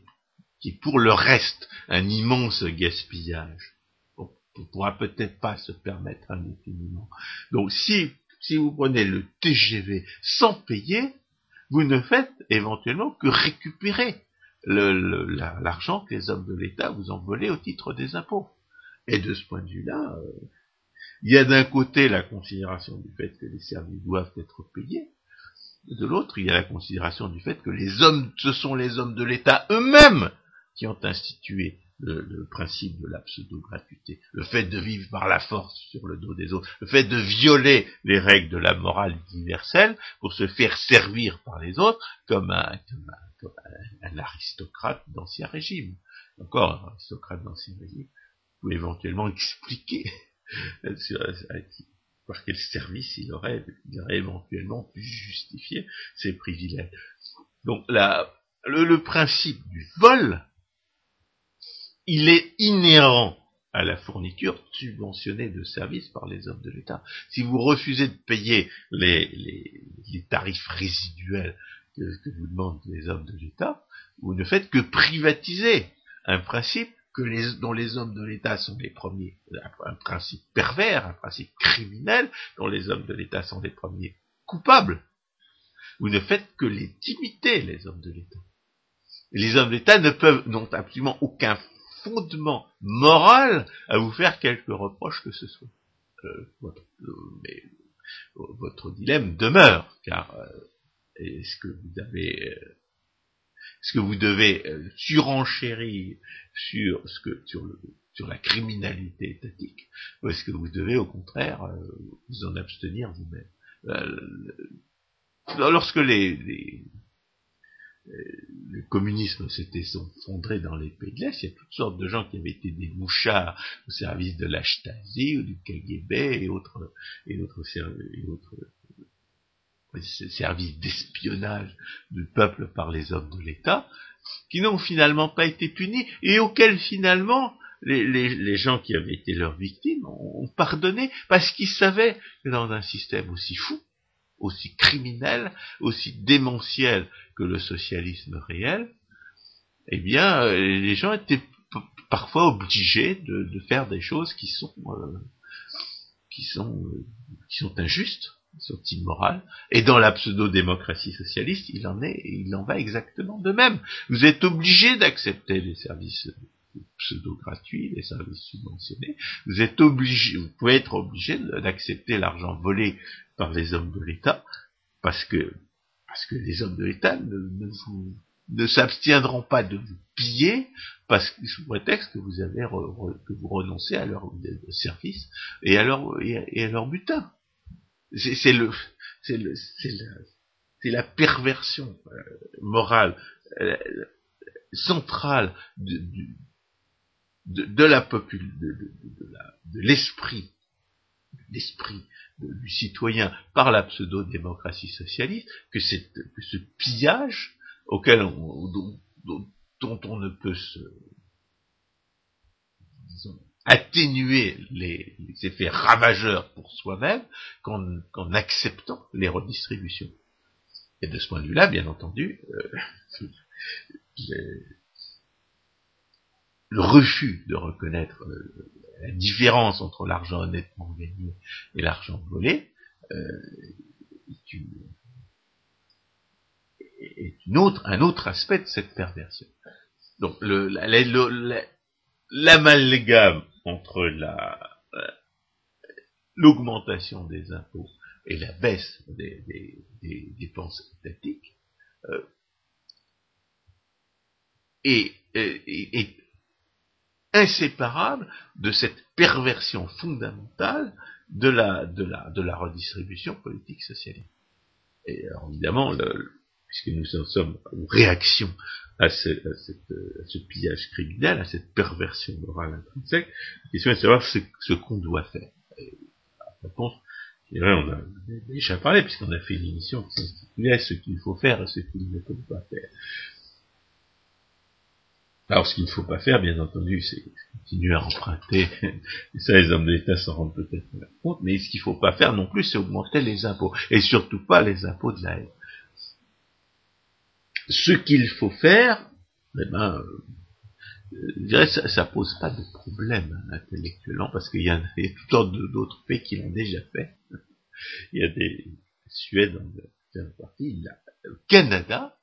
qui est pour le reste un immense gaspillage, on ne pourra peut-être pas se permettre indéfiniment. Donc si, si vous prenez le TGV sans payer, vous ne faites éventuellement que récupérer l'argent que les hommes de l'État vous ont volé au titre des impôts. Et de ce point de vue-là, euh, il y a d'un côté la considération du fait que les services doivent être payés, de l'autre, il y a la considération du fait que les hommes, ce sont les hommes de l'État eux-mêmes qui ont institué le, principe de la pseudo-gratuité, le fait de vivre par la force sur le dos des autres, le fait de violer les règles de la morale universelle pour se faire servir par les autres comme un, un, aristocrate d'ancien régime. Encore un aristocrate d'ancien régime, vous éventuellement expliquer par quel service il aurait, éventuellement pu justifier ses privilèges. Donc la, le principe du vol il est inhérent à la fourniture subventionnée de services par les hommes de l'État. Si vous refusez de payer les, tarifs résiduels que, vous demandent les hommes de l'État, vous ne faites que privatiser un principe que les, dont les hommes de l'État sont les premiers, un, principe pervers, un principe criminel, dont les hommes de l'État sont les premiers coupables. Vous ne faites que les imiter, les hommes de l'État. les hommes d'État ne peuvent, n'ont absolument aucun fondement moral à vous faire quelque reproche que ce soit. Euh, votre, euh, mais votre dilemme demeure, car euh, est-ce que vous avez est-ce que vous devez surenchérir sur ce que sur le sur la criminalité étatique, ou est-ce que vous devez au contraire vous en abstenir vous-même? Lorsque les, le communisme s'était fondré dans les pays de l'Est, il y a toutes sortes de gens qui avaient été des mouchards au service de la Stasi ou du KGB et autres, et et autres services d'espionnage du peuple par les hommes de l'État, qui n'ont finalement pas été punis et auxquels finalement les, les, gens qui avaient été leurs victimes ont pardonné parce qu'ils savaient que dans un système aussi fou, aussi criminel, aussi démentiel que le socialisme réel, eh bien, euh, les gens étaient parfois obligés de, faire des choses qui sont euh, qui sont euh, qui sont injustes, qui sont immorales. Et dans la pseudo-démocratie socialiste, il en est, il en va exactement de même. Vous êtes obligé d'accepter les services pseudo-gratuits, les services subventionnés. Vous êtes obligé, vous pouvez être obligé d'accepter l'argent volé par les hommes de l'État, parce que parce que les hommes de l'État ne, vous ne s'abstiendront pas de vous piller parce que sous prétexte que vous avez que vous renoncez à leur service et à leur et à, leur butin. C'est le c'est le c'est la, la perversion euh, morale euh, centrale de, de, de, la popule de, de l'esprit l'esprit du citoyen par la pseudo-démocratie socialiste, que, que ce pillage auquel on, dont, on ne peut se atténuer les, effets ravageurs pour soi-même qu'en acceptant les redistributions. Et de ce point de vue-là, bien entendu, euh, le refus de reconnaître euh, la différence entre l'argent honnêtement gagné et l'argent volé euh, est, un autre aspect de cette perversion. Donc l'amalgame entre la l'augmentation des impôts et la baisse des, dépenses étatiques euh, est, inséparable de cette perversion fondamentale de la, redistribution politique socialiste. Et alors évidemment, le, puisque nous en sommes en réaction à ce, à, ce, pillage criminel, à cette perversion morale intrinsèque, la question est de savoir ce, qu'on doit faire. La réponse, on a déjà parlé, puisqu'on a fait une émission qui s'intitulait Ce qu'il faut faire et ce qu'il ne faut pas faire. Alors, ce qu'il ne faut pas faire, bien entendu, c'est continuer à emprunter. Et ça, les hommes d'État s'en rendent peut-être compte. Mais ce qu'il ne faut pas faire non plus, c'est augmenter les impôts. Et surtout pas les impôts de la haine ce qu'il faut faire, eh ben, euh, je dirais, ça, pose pas de problème intellectuellement, parce qu'il y a, toutes sortes d'autres pays qui l'ont déjà fait. Il y a des Suèdes en partie, le Canada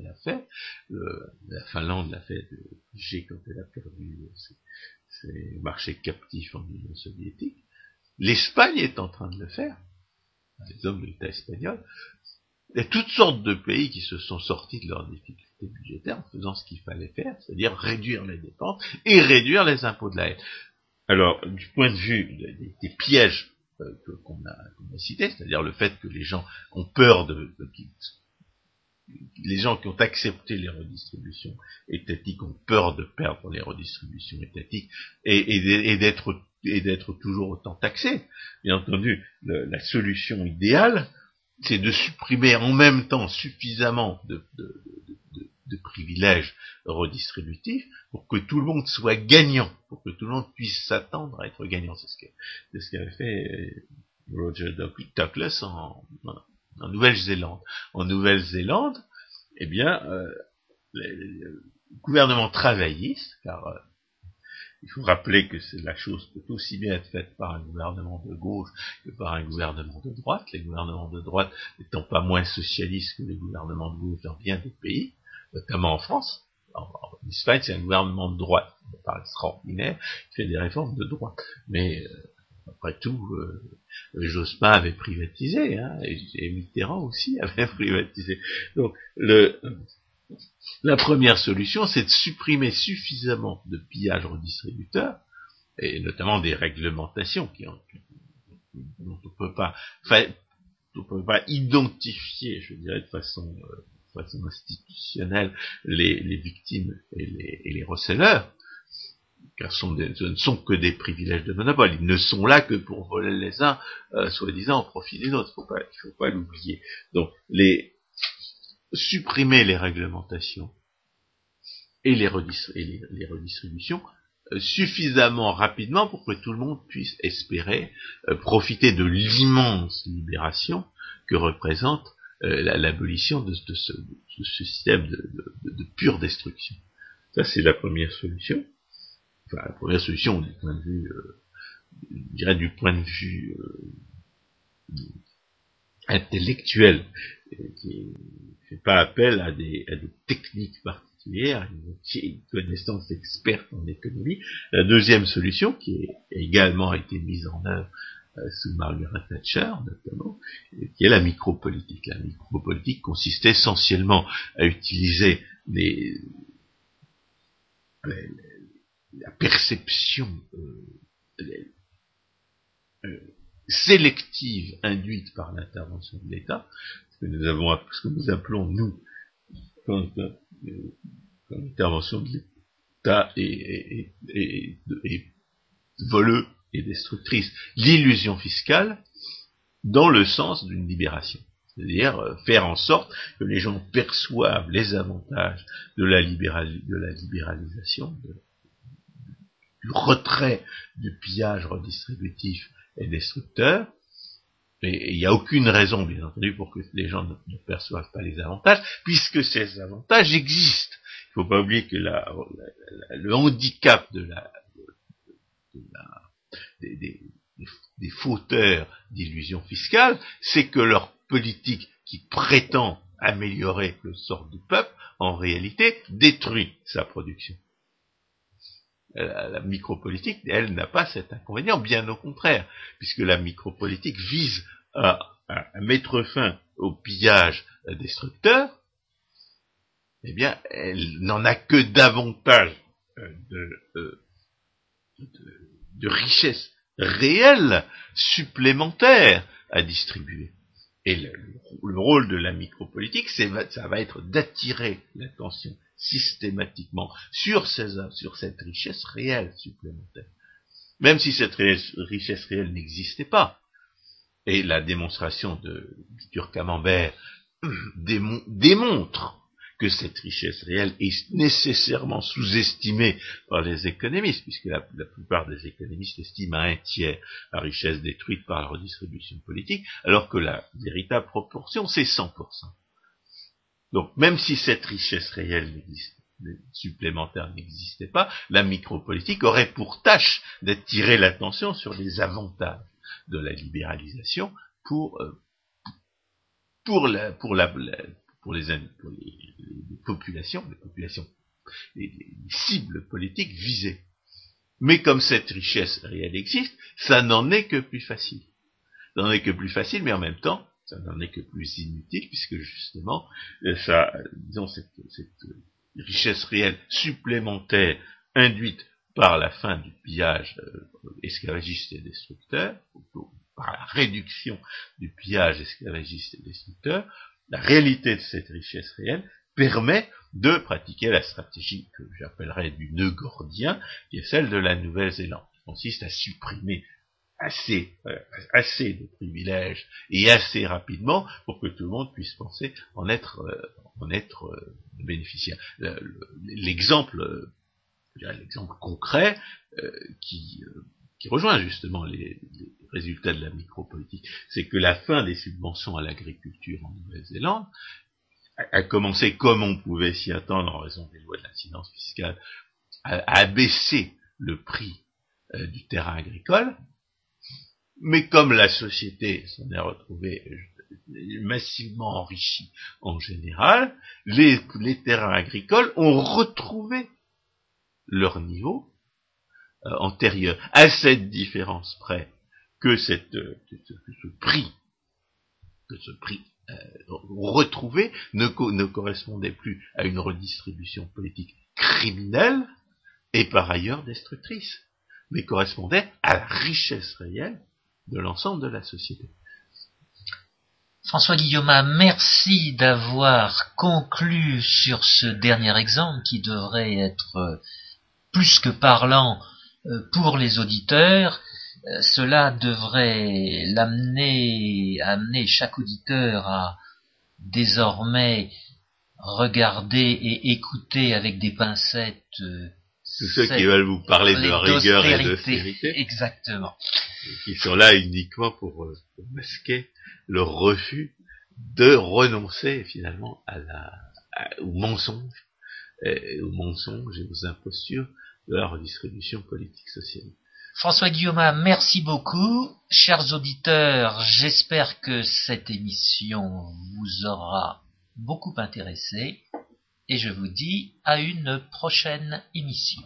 l'a fait, la Finlande l'a fait G quand elle a perdu ses, marchés captifs en Union soviétique. L'Espagne est en train de le faire, les hommes de l'État espagnol. Il y a toutes sortes de pays qui se sont sortis de leurs difficultés budgétaires en faisant ce qu'il fallait faire, c'est-à-dire réduire les dépenses et réduire les impôts de la haine. Alors, du point de vue des, pièges euh, qu'on a, cités, c'est-à-dire le fait que les gens ont peur de, les gens qui ont accepté les redistributions étatiques ont peur de perdre les redistributions étatiques et, d'être et d'être toujours autant taxés. Bien entendu, la solution idéale, c'est de supprimer en même temps suffisamment de, privilèges redistributifs pour que tout le monde soit gagnant, pour que tout le monde puisse s'attendre à être gagnant. C'est ce qu'avait fait euh, Roger Douglas en, Nouvelle-Zélande. En Nouvelle-Zélande, eh bien, euh, le, gouvernement travailliste, car euh, il faut rappeler que la chose peut aussi bien être faite par un gouvernement de gauche que par un gouvernement de droite, les gouvernements de droite n'étant pas moins socialistes que les gouvernements de gauche dans bien des pays, notamment en France. En, Espagne, c'est un gouvernement de droite, pas extraordinaire, qui fait des réformes de droite. Mais euh, après tout, euh, Jospin avait privatisé, hein, et, Mitterrand aussi avait privatisé. Donc, le, la première solution, c'est de supprimer suffisamment de pillages redistributeurs, et notamment des réglementations qui ont, dont on peut pas, on peut pas identifier, je dirais, de façon, euh, institutionnelle les, les victimes et les, et les receleurs, car ce ne sont que des privilèges de monopole. Ils ne sont là que pour voler les uns, euh, soi-disant, au profit des autres. Il faut pas l'oublier. Donc, les, supprimer les réglementations et les, redistributions euh, suffisamment rapidement pour que tout le monde puisse espérer euh, profiter de l'immense libération que représente euh, l'abolition de, ce, système de, pure destruction. Ça, c'est la première solution. Enfin, la première solution du point de vue, je du point de vue intellectuel, qui fait pas appel à des, à des techniques particulières, une, connaissance experte en économie. La deuxième solution, qui a également été mise en œuvre euh, sous Margaret Thatcher notamment, qui est la micropolitique. La micropolitique consiste essentiellement à utiliser les, la perception euh, euh, sélective induite par l'intervention de l'État, que nous avons, ce que nous appelons nous, quand, l'intervention de l'État est, voleuse et destructrice, l'illusion fiscale, dans le sens d'une libération. C'est-à-dire euh, faire en sorte que les gens perçoivent les avantages de la, de la libéralisation, du retrait du pillage redistributif et destructeur, il n'y a aucune raison, bien entendu, pour que les gens ne, perçoivent pas les avantages, puisque ces avantages existent. Il ne faut pas oublier que le handicap des, fauteurs d'illusions fiscales, c'est que leur politique qui prétend améliorer le sort du peuple, en réalité, détruit sa production. La, micropolitique, elle, n'a pas cet inconvénient, bien au contraire, puisque la micropolitique vise à, mettre fin au pillage destructeur, eh bien, elle n'en a que davantage euh, euh, de, de, richesses réelles supplémentaires à distribuer. Et le, rôle de la micropolitique, ça va être d'attirer l'attention systématiquement sur, cette richesse réelle supplémentaire. Même si cette richesse réelle n'existait pas. Et la démonstration de Camembert démontre que cette richesse réelle est nécessairement sous-estimée par les économistes, puisque la, plupart des économistes estiment à un tiers la richesse détruite par la redistribution politique, alors que la véritable proportion, c'est 100%. Donc, même si cette richesse réelle supplémentaire n'existait pas, la micropolitique aurait pour tâche d'attirer l'attention sur les avantages de la libéralisation pour, euh, pour, la, pour la, pour les, populations, les populations, les, cibles politiques visées. Mais comme cette richesse réelle existe, ça n'en est que plus facile. Ça n'en est que plus facile, mais en même temps, ça n'en est que plus inutile, puisque justement, euh, ça, disons, cette, richesse réelle supplémentaire induite par la fin du pillage euh, esclavagiste et destructeur, par la réduction du pillage esclavagiste et destructeur, la réalité de cette richesse réelle permet de pratiquer la stratégie que j'appellerais du nœud gordien, qui est celle de la Nouvelle-Zélande, qui consiste à supprimer assez, euh, assez de privilèges et assez rapidement pour que tout le monde puisse penser en être, euh, en être euh, bénéficiaire. L'exemple, l'exemple concret qui, qui rejoint justement les, résultat de la micropolitique, c'est que la fin des subventions à l'agriculture en Nouvelle-Zélande a, commencé comme on pouvait s'y attendre en raison des lois de l'incidence fiscale, à, baisser le prix euh, du terrain agricole, mais comme la société s'en est retrouvée euh, massivement enrichie en général, les, les terrains agricoles ont retrouvé leur niveau euh, antérieur. À cette différence près que, cette, euh, ce prix, que ce prix euh, retrouvé ne, ne correspondait plus à une redistribution politique criminelle et par ailleurs destructrice, mais correspondait à la richesse réelle de l'ensemble de la société. François Guillaume, merci d'avoir conclu sur ce dernier exemple qui devrait être plus que parlant pour les auditeurs euh, cela devrait l'amener, amener chaque auditeur à désormais regarder et écouter avec des pincettes euh, tous ceux qui veulent vous parler de rigueur et d'austérité. Exactement. Qui sont là uniquement pour, euh, masquer le refus de renoncer finalement à la, au mensonge, au mensonge et aux impostures de la redistribution politique sociale. François Guillaume, merci beaucoup. Chers auditeurs, j'espère que cette émission vous aura beaucoup intéressé et je vous dis à une prochaine émission.